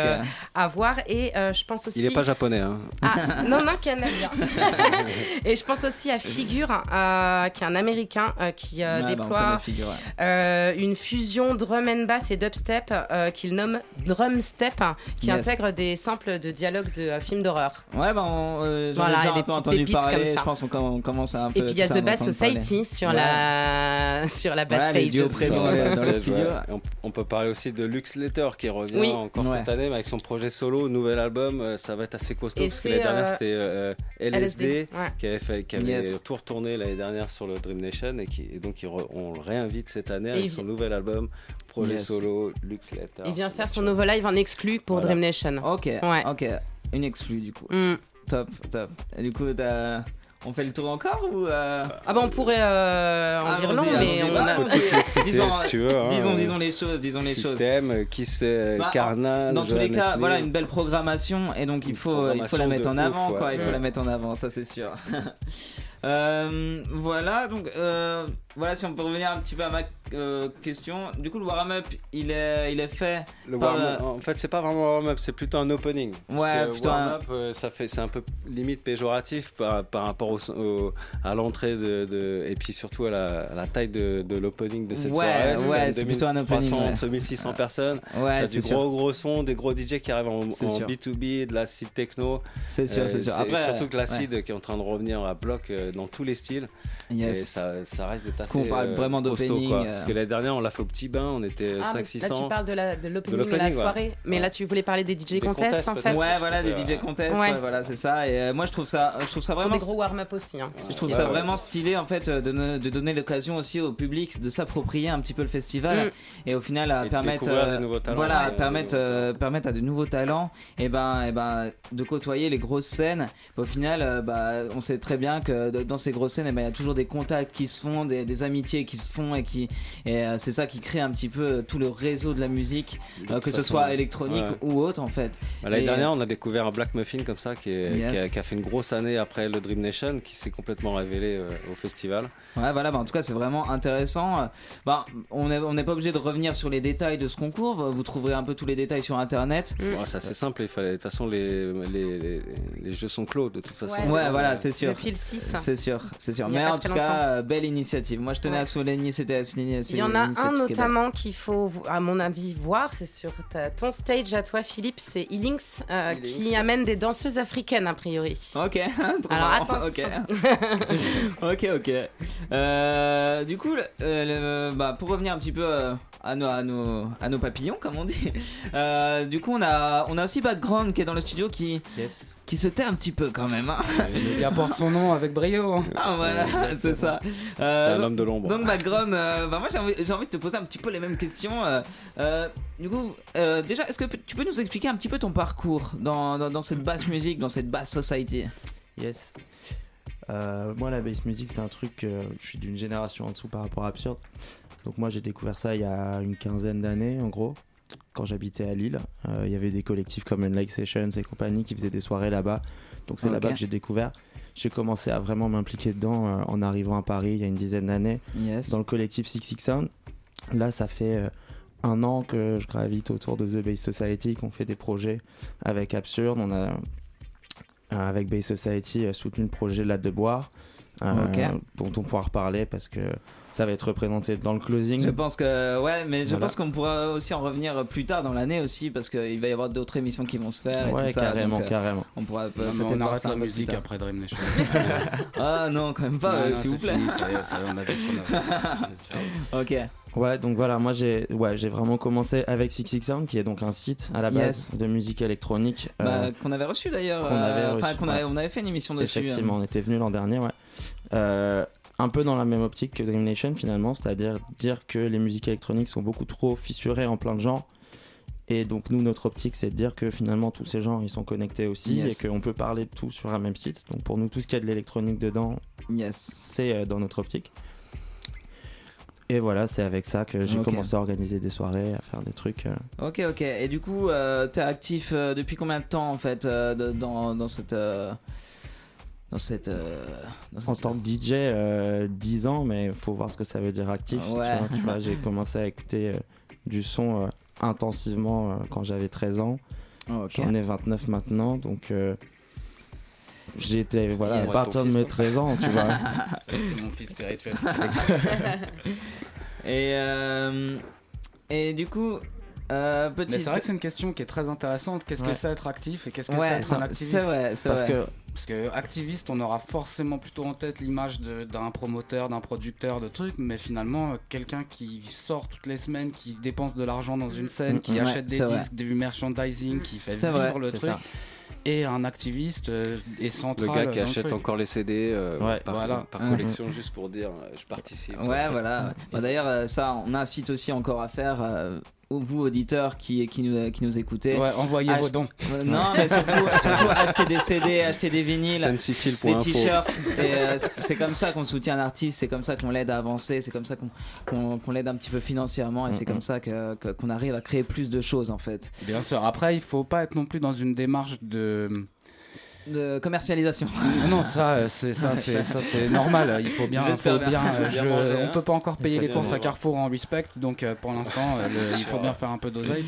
à voir. Et je pense aussi. Il n'est pas japonais Hein. Ah, non, non, canadien. et je pense aussi à Figure, euh, qui est un américain euh, qui euh, bah, déploie une fusion drum and bass et dubstep qu'il nomme Drumstep, qui intègre des samples de dialogues de films d'horreur. Ouais, bah, j'en voilà, ai déjà un peu entendu parler. Je pense qu'on commence à un peu. Et puis il y a The Bass Society sur, la... sur la bass stage. dans le studio. On, peut parler aussi de Lux Letter qui revient encore cette année avec son projet solo, nouvel album. ça va être assez costaud parce que l'année dernière euh, c'était euh, LSD, qui avait, fait, qui avait tout retourné l'année dernière sur le Dream Nation et, qui, donc on le réinvite cette année avec son nouvel album, projet solo, Lux Letter. Il vient faire son nouveau live en exclu pour Dream Nation. Ok, ouais. ok, une exclu du coup. Mm. Top, top. Et du coup, t'as. On fait le tour encore ou euh, Ah bah on pourrait euh, en ah, dire long, mais on a... disons, tu veux, hein, disons, disons les choses, disons les système, choses. qui c'est, bah, Carnage. Dans tous les cas, voilà une belle programmation et donc il faut, il faut la mettre en avant, quoi. Il faut la mettre en avant, ça c'est sûr. Euh, voilà, donc euh, voilà, si on peut revenir un petit peu à ma euh, question. Du coup, le warm-up, il est, il est fait. Le En fait, c'est pas vraiment un warm-up, c'est plutôt un opening. ouais, plutôt warm-up, ça fait, c'est un peu limite péjoratif par, par rapport au, à l'entrée de, de, et puis surtout à la, la taille de, de l'opening de cette ouais, soirée. Ouais, c'est plutôt un opening. Entre 1600 personnes. Ouais, du gros gros son, des gros DJ qui arrivent en, en B2B, de l'acide techno. C'est sûr, c'est sûr. Après, surtout que l'acide qui est en train de revenir à bloc dans tous les styles. Et ça, ça reste des assez. On parle euh, vraiment d'opening. Euh. Parce que l'année dernière, on l'a fait au petit bain, on était 5-600. Ah, là, tu parles de l'opening de, la soirée. Mais là, tu voulais parler des DJ contests, en fait. Ouais, voilà, des DJ contests. Voilà, c'est ça. Et euh, moi, je trouve ça, je trouve ça vraiment. des gros warm-up aussi. Hein. Je trouve ça vraiment stylé, en fait, de, de donner l'occasion aussi au public de s'approprier un petit peu le festival. Mm. Et au final, à permettre. Voilà, permettre, permettre à de nouveaux talents, et ben, et ben, de côtoyer les grosses scènes. Au final, bah, on sait très bien que dans ces grosses scènes, eh ben, il y a toujours des contacts qui se font, des, amitiés qui se font et qui et euh, c'est ça qui crée un petit peu euh, tout le réseau de la musique, euh, que ce soit électronique ou autre en fait. Bah, l'année dernière, on a découvert un Black Muffin comme ça qui, qui, a, fait une grosse année après le Dream Nation, qui s'est complètement révélé au festival. Ouais, voilà, bah, en tout cas, c'est vraiment intéressant. Bah, on n'est on pas obligé de revenir sur les détails de ce concours. Vous trouverez un peu tous les détails sur internet. Mm. c'est assez simple. Il fallait, de toute façon, les, les, les, jeux sont clos de toute façon. Ouais, voilà, c'est sûr. Depuis le 6. C'est sûr, c'est sûr. Mais en tout cas, belle initiative. Moi, je tenais à souligner, c'était Il y en a un notamment qu'il faut, à mon avis, voir. C'est sur ton stage à toi, Philippe. C'est Illynx euh, qui amène des danseuses africaines, a priori. Ok. Alors attention. Ok, ok. ok. Euh, du coup, bah, pour revenir un petit peu à nos, à, nos, à nos papillons, comme on dit. du coup, on a, on a aussi Background qui est dans le studio qui, qui se tait un petit peu quand même. Hein. Il apporte son nom avec brio. Hein. Ah voilà, c'est ça. Euh, c'est l'homme de l'ombre. Donc Bagron, euh, bah, moi j'ai envie, envie, de te poser un petit peu les mêmes questions. Euh, du coup, déjà, est-ce que tu peux nous expliquer un petit peu ton parcours dans, dans, dans cette basse musique, dans cette basse society? Yes. moi, la bass music, c'est un truc. je suis d'une génération en dessous par rapport à Absurde. Donc, moi, j'ai découvert ça il y a une quinzaine d'années, en gros quand j'habitais à Lille. Euh, il y avait des collectifs comme Unlike Sessions et compagnie qui faisaient des soirées là-bas. Donc c'est là-bas que j'ai découvert. J'ai commencé à vraiment m'impliquer dedans euh, en arrivant à Paris il y a une dizaine d'années dans le collectif Six Six Sound. Là, ça fait euh, un an que je gravite autour de The Bass Society, qu'on fait des projets avec Absurde. On a avec Bass Society soutenu le projet Latte de Boire, dont on pourra reparler parce que ça va être représenté dans le closing. Je pense que ouais, mais je pense qu'on pourra aussi en revenir plus tard dans l'année aussi parce qu'il va y avoir d'autres émissions qui vont se faire. Ouais, et tout carrément, ça, euh, carrément. On pourra on arrête la musique après Dream Nation. ah non, quand même pas, s'il vous plaît. Fini, ça y est, ça on a dit ce qu'on Ok. Ouais, donc voilà, moi j'ai ouais, j'ai vraiment commencé avec Six Six Sound, qui est donc un site à la base de musique électronique. Bah, euh, qu'on avait reçu d'ailleurs. Qu'on avait, euh, reçu, avait, on avait fait une émission dessus. Effectivement, on était venu l'an dernier, ouais. Euh, un peu dans la même optique que Dream Nation finalement, c'est-à-dire dire que les musiques électroniques sont beaucoup trop fissurées en plein de genres. Et donc nous, notre optique, c'est de dire que finalement tous ces genres, ils sont connectés aussi et qu'on peut parler de tout sur un même site. Donc pour nous, tout ce qui a de l'électronique dedans, yes. c'est dans notre optique. Et voilà, c'est avec ça que j'ai commencé à organiser des soirées, à faire des trucs. Euh. Ok, ok. Et du coup, euh, tu es actif depuis combien de temps en fait dans, dans, cette dans cette, euh, En tant que DJ, euh, 10 ans, mais il faut voir ce que ça veut dire actif. Tu vois, j'ai commencé à écouter euh, du son euh, intensivement quand j'avais 13 ans. Oh, J'en ai 29 maintenant, donc j'ai été voilà, à partir de mes 13 ans, tu vois. C'est mon fils spirituel. et, et du coup, euh, Mais c'est vrai que c'est une question qui est très intéressante. Qu'est-ce que c'est être actif et qu'est-ce que c'est être un activiste C'est vrai, c'est parce vrai. Que, parce que activiste, on aura forcément plutôt en tête l'image d'un promoteur, d'un producteur, de trucs, mais finalement, quelqu'un qui sort toutes les semaines, qui dépense de l'argent dans une scène, qui achète des disques, du merchandising, qui fait vivre le truc. Et un activiste euh, est central. Le gars qui achète encore les CD euh, par, voilà. par, collection juste pour dire je participe. Ouais, voilà. Bah, D'ailleurs, ça, on a un site aussi encore à faire vous auditeurs qui, qui, nous, qui nous écoutez. Ouais, envoyez vos dons. Euh, non, mais surtout, surtout acheter des CD, acheter des vinyles, des t-shirts. Euh, c'est comme ça qu'on soutient un artiste, c'est comme ça qu'on l'aide à avancer, c'est comme ça qu'on l'aide un petit peu financièrement et c'est comme ça qu'on que, qu'on arrive à créer plus de choses en fait. Bien sûr. Après, il faut pas être non plus dans une démarche de de commercialisation. Non, ça, euh, c'est ça, c'est ça, c'est normal. Il faut bien, faut bien. Euh, on peut pas encore payer les courses à Carrefour en respect, donc euh, pour l'instant, il faut bien faire un peu d'oseille.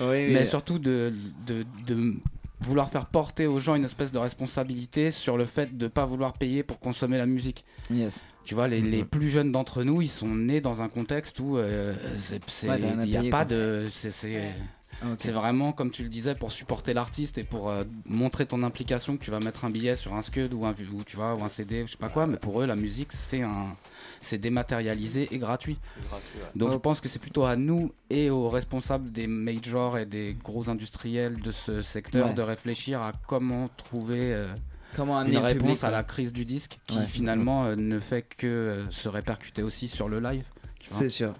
Mais surtout de, de, de vouloir faire porter aux gens une espèce de responsabilité sur le fait de pas vouloir payer pour consommer la musique. Yes. Tu vois, les, les mm-hmm. plus jeunes d'entre nous, ils sont nés dans un contexte où il n'y a pas de. C'est c'est vraiment, comme tu le disais, pour supporter l'artiste et pour euh, montrer ton implication que tu vas mettre un billet sur un Scud ou un, ou, tu vois, ou un CD, je sais pas quoi, mais pour eux, la musique, c'est un c'est dématérialisé et gratuit. Donc je pense que c'est plutôt à nous et aux responsables des majors et des gros industriels de ce secteur de réfléchir à comment trouver euh, comment une réponse à la crise du disque qui finalement euh, ne fait que se répercuter aussi sur le live. C'est sûr.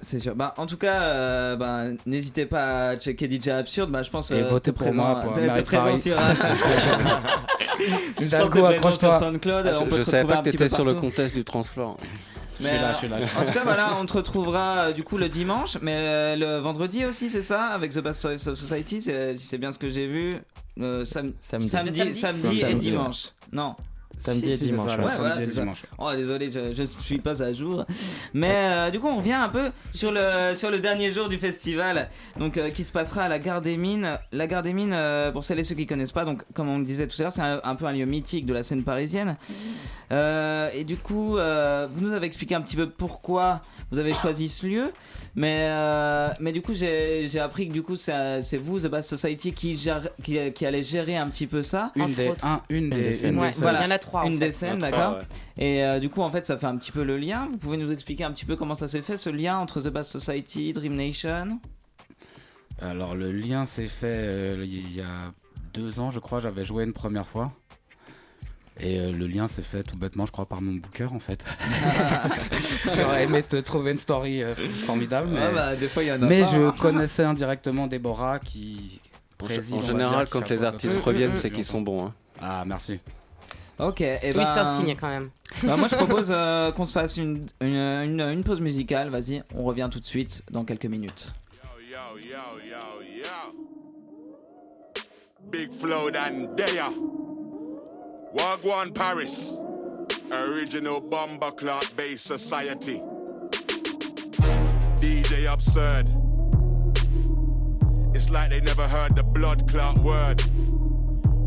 C'est sûr. Bah, en tout cas, euh, bah, n'hésitez pas à checker DJ Absurde. Bah, je pense et euh, votez pour moi pour t'es présent sur. je pense que sur SoundCloud. Ah, je, savais pas que t'étais sur le contest du Transflore. je suis là, je suis là. En tout cas, voilà, on te retrouvera euh, du coup le dimanche, mais le vendredi aussi, c'est ça, avec The Bass Society, si c'est bien ce que j'ai vu. samedi, samedi, samedi, et dimanche. Non, Samedi et dimanche. Oh, désolé, je ne suis pas à jour. Mais euh, du coup, on revient un peu sur le, sur le dernier jour du festival, donc euh, qui se passera à la Gare des Mines. La Gare des Mines, euh, pour celles et ceux qui connaissent pas, donc comme on le disait tout à l'heure, c'est un, peu un lieu mythique de la scène parisienne. et du coup, vous nous avez expliqué un petit peu pourquoi vous avez choisi ce lieu. Mais, euh, mais du coup, j'ai appris que du coup, c'est vous, The Bass Society, qui, gère, qui, qui, allait gérer un petit peu ça. Une, des, une, des, scènes. Voilà, il y en a trois. Une des scènes, d'accord. Et euh, du coup, en fait, ça fait un petit peu le lien. Vous pouvez nous expliquer un petit peu comment ça s'est fait, ce lien entre The Bass Society, Dream Nation? Alors, le lien s'est fait euh, il y a deux ans, je crois, j'avais joué une première fois. Et euh, le lien s'est fait tout bêtement, je crois, par mon booker en fait. J'aurais aimé te trouver une story euh, formidable, mais, bah, des fois, y en a mais pas, je hein. connaissais indirectement Déborah qui. préside, En général, dire, quand les artistes reviennent, c'est qu'ils sont bons. hein. Ah, merci. Ok, et Oui, ben, c'est un signe quand même. bah, moi je propose euh, qu'on se fasse une, une, une- une pause musicale. Vas-y, on revient tout de suite dans quelques minutes. Big flow than Daya. Wagwan Paris. Original bomber clock based society. DJ absurd. It's like they never heard the blood clot word.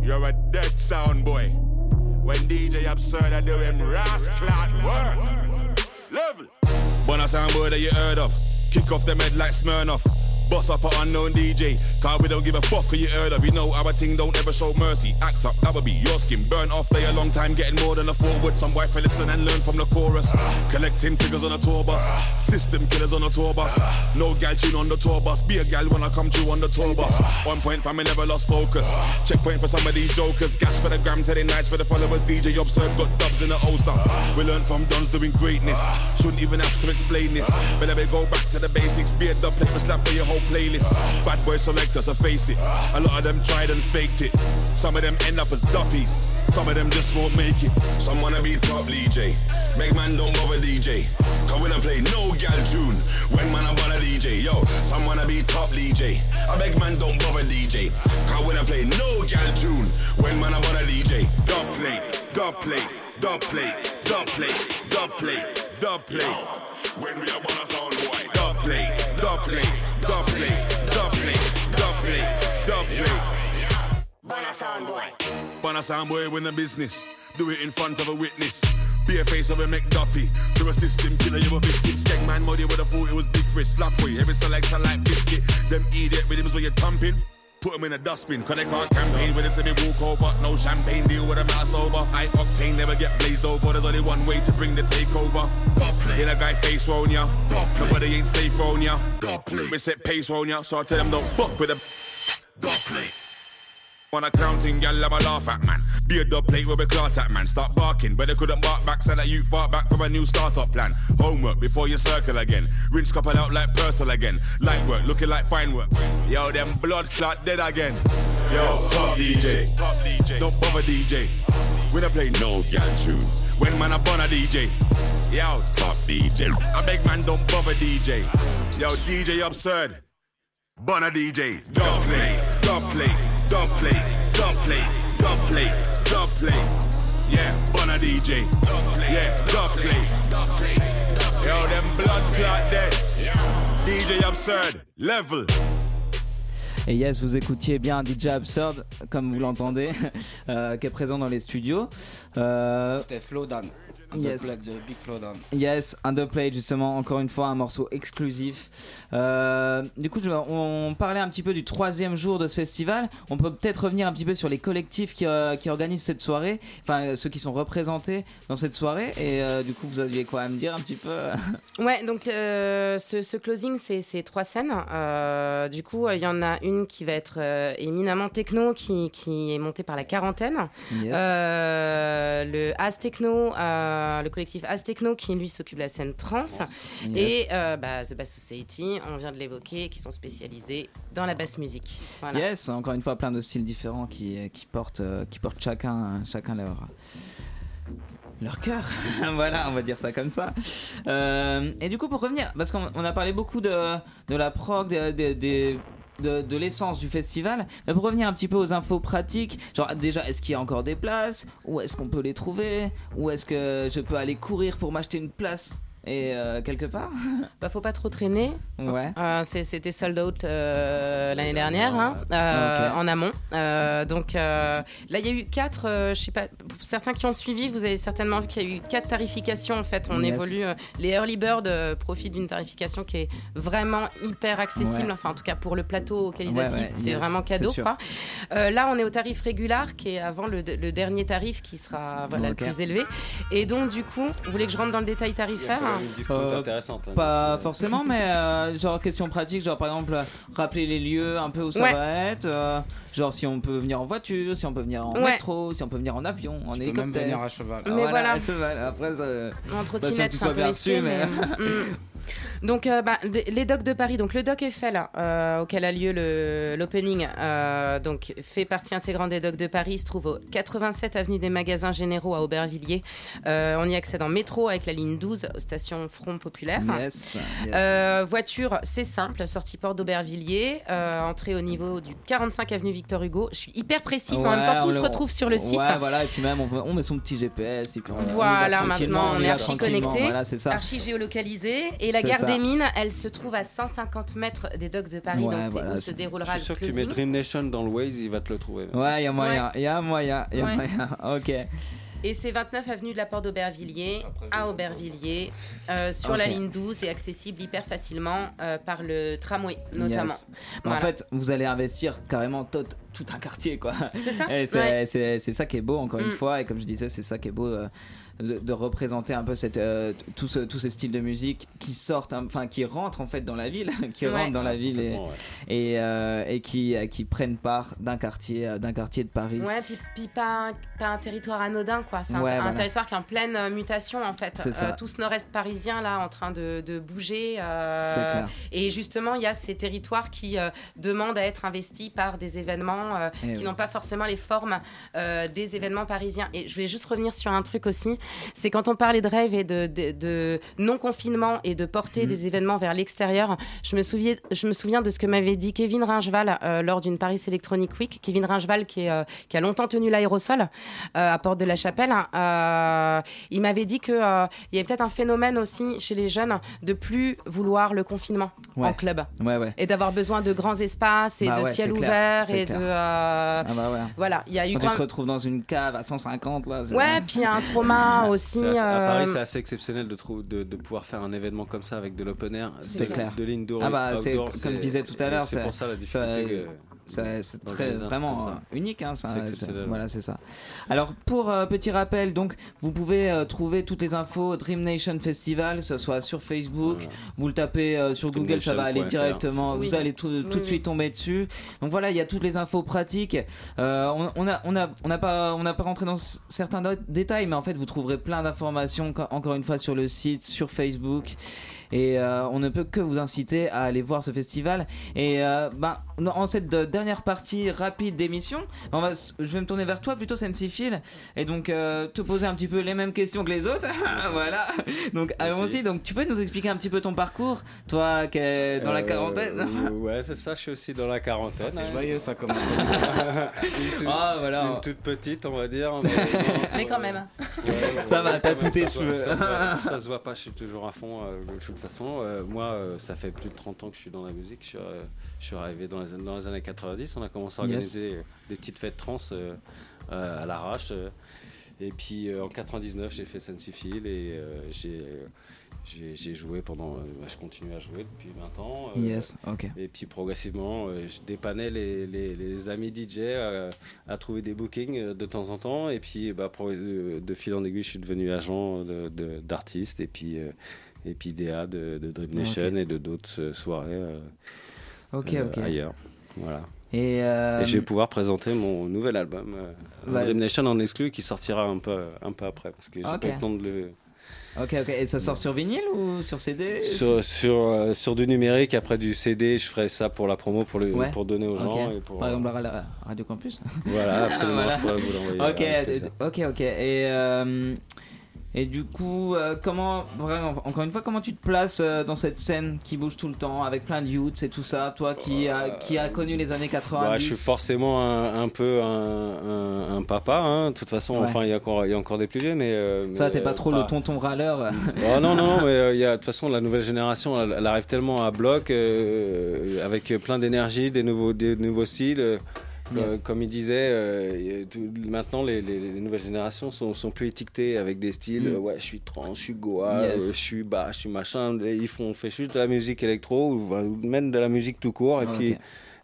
You're a dead sound boy. When DJ absurd are doing ras clot word. Level. Wanna sound boy that you heard of. Kick off them head like Smirnoff. Boss up an unknown DJ. Cause we don't give a fuck who you heard of. You know our thing don't ever show mercy. Act up, that be your skin. Burn off they a long time, getting more than a forward. Some fell listen and learn from the chorus. Collecting figures on a tour bus. System killers on a tour bus. No gal tune on the tour bus. Be a gal when I come through on the tour bus. One point for me never lost focus. Checkpoint for some of these jokers. Gas for the gram, telling nights for the followers. DJ Observe got dubs in the old holster. We learn from dons doing greatness. Shouldn't even have to explain this. Better we go back to the basics. Be a dub play, slap for your whole playlist. Bad boy selectors, I face it. A lot of them tried and faked it. Some of them end up as duppies. Some of them just won't make it. Some wanna be top DJ. Make man don't bother DJ. Cause when I play no gal tune. When man I wanna DJ. Yo, some wanna be top DJ. I beg man don't bother DJ. Cause when I play no gal tune. When man I wanna DJ. Dub play, dub play, dub play, dub play, dub play, dub play. When we are wanna sound boy. Dub play, dub play, dub play, dub play, dub play, dub sound boy. Wanna sound boy win the business. Do it in front of a witness. Be a face of a McDuppy. To a system killer, you a victim. Skeg man, muddy with a thought it was big fist. Slap way. Every selector like biscuit. Them idiot rhythms where you're thumping. Put them in a dustbin, cause they can't campaign with a semi walk over. No champagne deal with a mass over. High octane never get blazed over. There's only one way to bring the takeover. In a guy face round ya. Nobody ain't safe round ya. We set pace round ya, so I tell them don't fuck with them. On a counting gal, I'm a laugh at man. Be a dub plate where we clot at man. Start barking, but they couldn't bark back. Said that you fart back from a new startup plan. Homework before you circle again. Rinse couple out like Purcell again. Light work, looking like fine work. Yo, them blood clot dead again. Yo, top DJ, top DJ. Don't bother DJ. We don't play no gal tune. When man I burn a DJ. Yo, top DJ. I beg man don't bother DJ. Yo, DJ absurd. Bonner DJ, dub play, dub play, dub play, dub play, dub play, dub play. Yeah, Bonner DJ, yeah, dub play. Yo, them blood clot dead. DJ absurd, level. Et yes, vous écoutiez bien DJ Absurd, comme vous l'entendez, euh, qui est présent dans les studios. Euh, C'était Flowdown. Yes. Yes. de Big Flowdown. Yes, Underplayed justement, encore une fois un morceau exclusif. Euh, du coup, je- on parlait un petit peu du troisième jour de ce festival. On peut peut-être revenir un petit peu sur les collectifs qui, euh, qui organisent cette soirée, enfin euh, ceux qui sont représentés dans cette soirée. Et euh, du coup, vous aviez quoi à me dire un petit peu? Ouais, donc euh, ce, ce closing, c'est c'est trois scènes. Euh, du coup, il y en a une qui va être euh, éminemment techno, qui, qui est montée par la quarantaine. Yes. Euh, le As Techno, euh, le collectif As Techno, qui lui s'occupe de la scène trans. Et euh, bah, The Bass Society, on vient de l'évoquer, qui sont spécialisés dans la basse musique. Voilà. Yes, encore une fois, plein de styles différents qui, qui, portent, euh, qui portent chacun, chacun leur, leur cœur. voilà, on va dire ça comme ça. Euh, et du coup, pour revenir, parce qu'on on a parlé beaucoup de, de la prog, de, de- de- de, l'essence du festival, mais pour revenir un petit peu aux infos pratiques, genre déjà, est-ce qu'il y a encore des places? Où est-ce qu'on peut les trouver? Où est-ce que je peux aller courir pour m'acheter une place et euh, quelque part Bah, faut pas trop traîner. Ouais. Euh, C'était sold out euh, l'année dernière, hein, en amont. Donc là, il y a eu quatre, je sais pas, pour certains qui ont suivi, vous avez certainement vu qu'il y a eu quatre tarifications en fait. On Yes. évolue. les early birds euh, profitent d'une tarification qui est vraiment hyper accessible, Ouais. enfin en tout cas pour le plateau auquel ils Ouais, assistent, ouais, c'est yes, vraiment cadeau. Quoi. Là, on est au tarif régulier, qui est avant le, le dernier tarif qui sera voilà, le plus élevé. Et donc, du coup, vous voulez que je rentre dans le détail tarifaire hein Une intéressante. Hein, pas forcément, mais genre question pratique, genre par exemple rappeler les lieux un peu où ça va être. Genre si on peut venir en voiture, si on peut venir en métro, si on peut venir en avion, en hélicoptère. Peux même venir à cheval. Mais voilà, à cheval. Après, ça, en trottinette, c'est un peu risqué, mais. Mm. Donc, euh, bah, les docks de Paris. Donc, le dock Eiffel, euh, auquel a lieu l'opening, euh, donc fait partie intégrante des docks de Paris. Il se trouve au 87 avenue des Magasins Généraux à Aubervilliers. on y accède en métro avec la ligne 12, station Front Populaire. voiture, c'est simple, sortie porte d'Aubervilliers, entrée au niveau du 45 avenue Victor Hugo. Je suis hyper précise. en même temps, tout se retrouve sur le site. voilà, et puis même on, met son petit GPS. Et puis voilà, maintenant on est archi connecté, voilà, archi géolocalisé. Et la gare des Mines, elle se trouve à 150 mètres des docks de Paris, donc c'est où se déroulera le Je suis sûr que tu mets Dream Nation dans le Waze, il va te le trouver. Ouais, il y a moyen, il y a moyen, il y a moyen. Ok. Et c'est 29 avenue de la Porte d'Aubervilliers, à Aubervilliers, euh, sur la ligne 12 et accessible hyper facilement euh, par le tramway, notamment. En fait, vous allez investir carrément tout, tout un quartier, quoi. C'est ça. C'est ça qui est beau, encore une mm. fois. Et comme je disais, c'est ça qui est beau. Euh, de, représenter un peu cette, euh, tout ce, tous ces styles de musique qui sortent, enfin qui rentrent en fait dans la ville, qui rentrent dans la ville et, et, euh, et, qui, qui prennent part d'un quartier, euh, d'un quartier de Paris. Ouais, puis, puis pas, un, pas, un, territoire anodin quoi. C'est un, territoire qui est en pleine mutation en fait. tout ce nord-est parisien là en train de, de bouger. Et justement, il y a ces territoires qui demandent à être investis par des événements qui n'ont pas forcément les formes des événements parisiens. Et je vais juste revenir sur un truc aussi c'est quand on parlait de rêve et de, non-confinement et de porter mhm. des événements vers l'extérieur, je, me souviens, je me souviens de ce que m'avait dit Kevin Ringeval euh, lors d'une Paris Electronic Week. Kevin Ringeval, qui, euh, qui a longtemps tenu l'aérosol euh, à Porte de la Chapelle, il m'avait dit qu'il y avait peut-être un phénomène aussi chez les jeunes de plus vouloir le confinement en club. Et d'avoir besoin de grands espaces et bah de ciel ouvert et de. Ah bah voilà, il y a eu. Quand tu te retrouves dans une cave à 150 là. Ouais, puis il y a un trauma aussi. à Paris, euh, c'est assez exceptionnel de, de, pouvoir faire un événement comme ça avec de l'open air. C'est clair. De l'indoor. Ah bah, comme je disais tout à l'heure, c'est pour ça la difficulté c'est très vraiment euh, unique hein, ça, voilà c'est ça. Alors pour euh, petit rappel donc vous pouvez euh, trouver toutes les infos Dream Nation Festival que ce soit sur Facebook vous le tapez sur Google ça va aller directement vous allez tout, tout de suite tomber dessus. Donc voilà il y a toutes les infos pratiques. On, on, a on a on n'a pas on n'a pas rentré dans certains détails mais en fait vous trouverez plein d'informations encore une fois sur le site sur Facebook et euh, on ne peut que vous inciter à aller voir ce festival. Et euh, ben, en cette dernière partie rapide d'émission, je vais me tourner vers toi plutôt, Phil et donc euh, te poser un petit peu les mêmes questions que les autres. voilà. Donc allons-y. Donc tu peux nous expliquer un petit peu ton parcours, toi qui es dans la quarantaine? ouais, c'est ça. Je suis aussi dans la quarantaine. c'est joyeux ça comme une, ah, voilà. une toute petite, on va dire. Mais, quand même. ça va, t'as tous tes cheveux. Ça, se voit pas. Je suis toujours à fond. De toute façon, euh, moi, euh, ça fait plus de 30 ans que je suis dans la musique. Je suis, euh, arrivé dans les, dans les, années 90. On a commencé à organiser des petites fêtes trans à l'arrache. Et puis en 99, j'ai fait Sensifil et j'ai joué pendant. Bah, je continue à jouer depuis 20 ans. yes, ok. Et puis progressivement, je dépannais les, les, amis DJ à, trouver des bookings de temps en temps. Et puis bah, de, fil en aiguille, je suis devenu agent d'artistes. et puis et puis DA de, Dream Nation et de d'autres euh, soirées euh, euh, ailleurs. Voilà. Et, je vais pouvoir présenter mon nouvel album, Dream Nation en exclu, qui sortira un peu, un peu après, parce que j'ai pas le temps de le... Ok, ok. Et ça sort sur vinyle ou sur CD sur, sur, sur, du numérique, après du CD, je ferai ça pour la promo, pour, le, pour donner aux gens. Et pour, Par exemple, la Radio Campus Voilà, absolument, je pourrais vous l'envoyer. Ok, ok, ok. Et et du coup, euh, comment, vraiment, encore une fois, comment tu te places euh, dans cette scène qui bouge tout le temps avec plein de youths et tout ça, toi qui, a, qui a connu les années 90 bah, Je suis forcément un, peu un, papa, hein. de toute façon, enfin, il y, a encore, y a encore des plus vieux, mais. Euh, ça, t'es pas trop le tonton râleur oh, Non, non, mais il y a, de toute façon, la nouvelle génération, elle, arrive tellement à bloc, avec plein d'énergie, des nouveaux, des nouveaux styles. Comme, il disait, euh, maintenant les, nouvelles générations sont, sont, plus étiquetées avec des styles. Mm. ouais, je suis trans, je suis goa, euh, je suis bas, je suis machin. Ils font, on fait juste de la musique électro ou même de la musique tout court. Et puis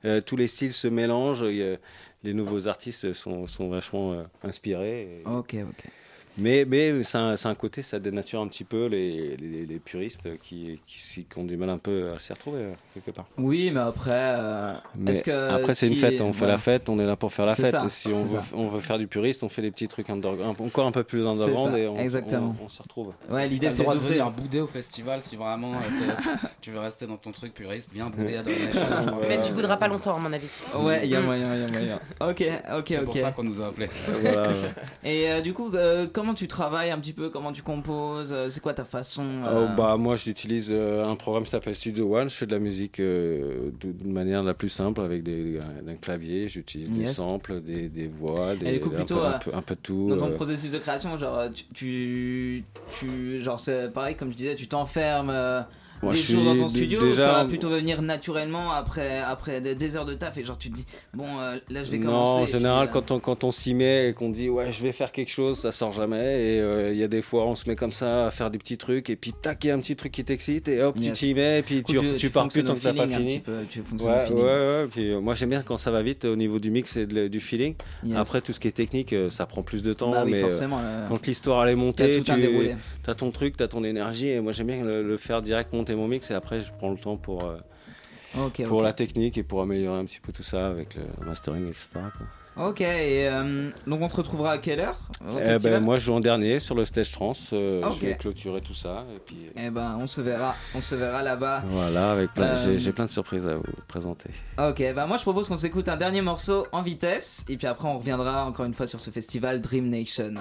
euh, tous les styles se mélangent. les nouveaux artistes sont, sont vachement inspirés. Ok, ok. Mais, mais c'est un, un, côté, ça dénature un petit peu les, les, les puristes qui, qui, qui, ont du mal un peu à s'y retrouver euh, quelque part. Oui, mais après. Euh, mais que après, c'est une fête. On fait la fête, on est là pour faire la fête. si on veut, on veut, faire du puriste, on fait des petits trucs encore un peu plus underground et on, Exactement. on, s'y retrouve. Ouais, l'idée c'est de venir bouder au festival si vraiment euh, tu veux rester dans ton truc puriste. Viens bouder à Nation. Mais tu bouderas pas longtemps, à mon avis. Ouais, il y a moyen, il y a moyen. Ok, ok, ok. C'est pour ça qu'on nous a appelés. Et du coup, comment tu travailles un petit peu Comment tu composes C'est quoi ta façon oh, bah, Moi, j'utilise euh, un programme qui s'appelle Studio One. Je fais de la musique euh, d'une manière la plus simple avec des, un clavier. J'utilise des samples, des, des voix, des, coup, plutôt, un, peu, un, peu, tout. Dans ton euh. processus de création, genre, tu, tu, tu genre, c'est pareil, comme je disais, tu t'enfermes des jours dans ton studio ça va plutôt venir naturellement après, après des, heures de taf et genre tu te dis bon euh, là je vais commencer non en général euh, quand on, quand on s'y met et qu'on dit ouais je vais faire quelque chose ça sort jamais et euh, il y a des fois on se met comme ça à faire des petits trucs et puis tac il y a un petit truc qui t'excite et hop tu t'y mets et puis tu, tu, pars plus tant que t'as pas fini. ouais, ouais, ouais, puis, moi j'aime bien quand ça va vite au niveau du mix et du feeling. Après tout ce qui est technique ça prend plus de temps bah mais quand l'histoire elle est montée tu as ton truc tu as ton énergie et moi j'aime bien le faire direct monter mon mix et après je prends le temps pour, euh, pour la technique et pour améliorer un petit peu tout ça avec le mastering, etc. Ok, et euh, donc on te retrouvera à quelle heure eh ben, Moi je joue en dernier sur le stage trans, euh, je vais clôturer tout ça. Et puis... Eh ben on se verra, on se verra là-bas. Voilà, avec j'ai, plein de surprises à vous présenter. Ok, bah moi je propose qu'on s'écoute un dernier morceau en vitesse, et puis après on reviendra encore une fois sur ce festival Dream Nation.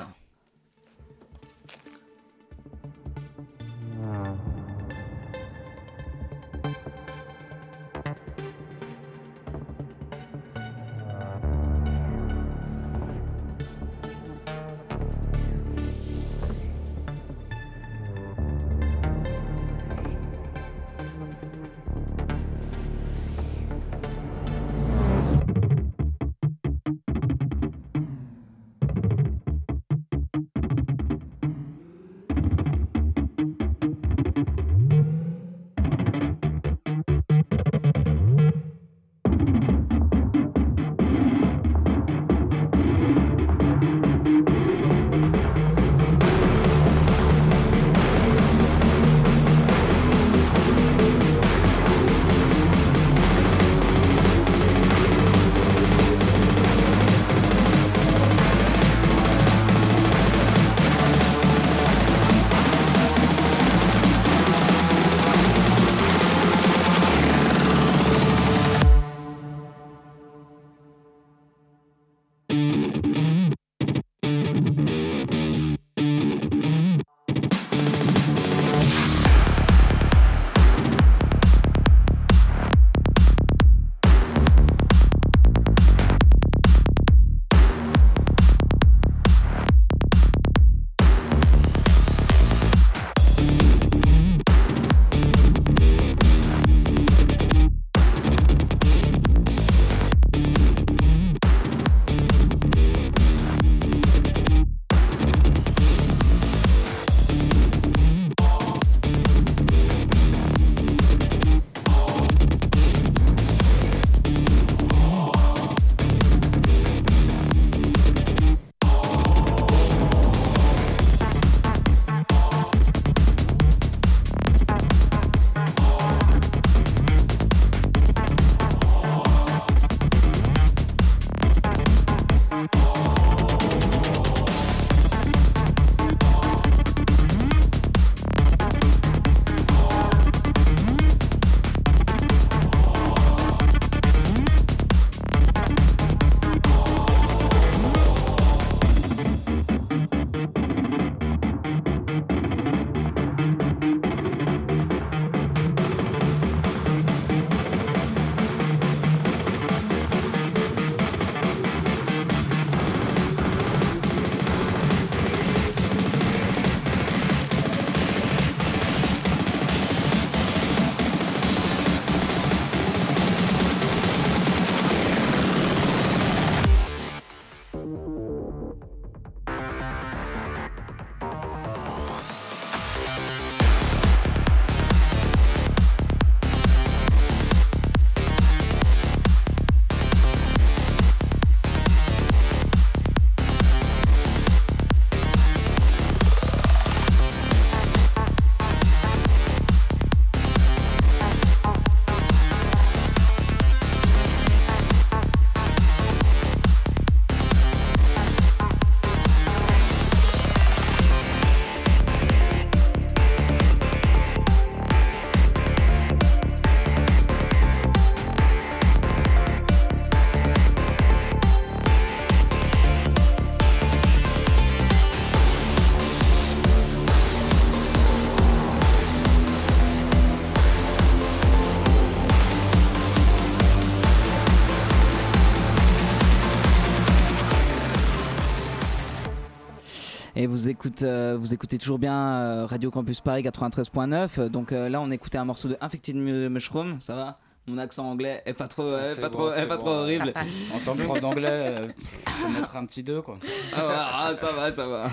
Et vous écoutez, vous écoutez toujours bien Radio Campus Paris 93.9. Donc là, on écoutait un morceau de Infected Mushroom. Ça va? Mon accent anglais est pas trop, est pas trop, est pas trop horrible. En tant que prof d'anglais, euh, je peux mettre un petit 2 quoi. Ah, ah, ça va, ça va.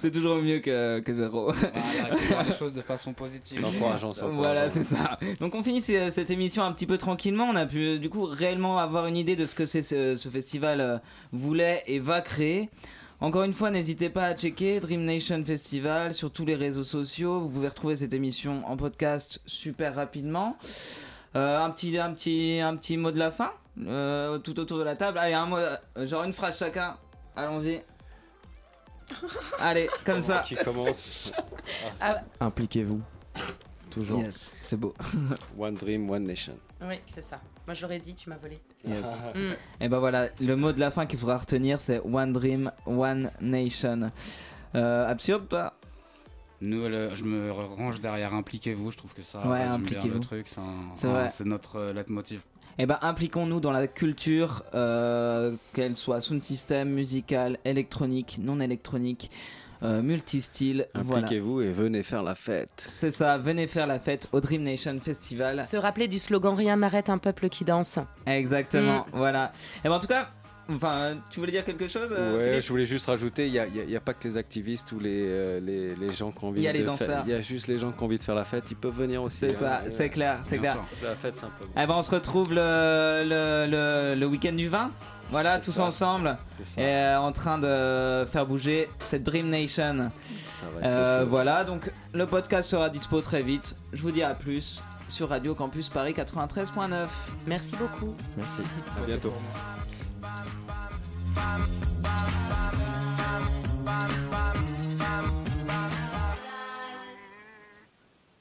C'est toujours mieux que, que zéro. Voilà, les choses de façon positive. Voilà, c'est ça. Donc on finit cette émission un petit peu tranquillement. On a pu du coup réellement avoir une idée de ce que c'est ce, ce, festival euh, voulait et va créer. Encore une fois, n'hésitez pas à checker Dream Nation Festival sur tous les réseaux sociaux. Vous pouvez retrouver cette émission en podcast super rapidement. Euh, un, petit, un, petit, un petit mot de la fin euh, tout autour de la table. Allez, un mot, euh, genre une phrase chacun. Allons-y. Allez, comme ça. Qui commence ah, Impliquez-vous. Toujours. Yes, c'est beau. one Dream, One Nation. Oui, c'est ça. Moi j'aurais dit, tu m'as volé. Yes. Mm. Et ben voilà, le mot de la fin qu'il faudra retenir, c'est One Dream, One Nation. absurde, toi? Nous, je me range derrière impliquez-vous. Je trouve que ça ouais, impliquez-vous. le truc. C'est notre euh, leitmotiv. Eh ben, impliquons-nous dans la culture, euh, qu'elle soit sound system, musical, électronique, non électronique, euh, multistyle. Impliquez-vous et venez faire la fête. C'est ça, venez faire la fête au Dream Nation Festival. Se rappeler du slogan Rien n'arrête un peuple qui danse. Exactement, mm. voilà. Et eh ben, en tout cas, Enfin, tu voulais dire quelque chose euh, Ouais, je voulais juste rajouter, il n'y a, pas que les activistes ou les, euh, les, les, gens qui ont envie de faire. Il y a juste les gens qui ont envie de faire la fête, ils peuvent venir aussi. C'est ça, hein. c'est clair, c'est clair. La fête simplement. Eh ben, on se retrouve le, le, le, week-end du 20. Voilà, tous ensemble, et, euh, en train de faire bouger cette Dream Nation. Euh, voilà, donc le podcast sera dispo très vite. Je vous dis à plus sur Radio Campus Paris 93.9. Merci beaucoup. Merci. À bientôt.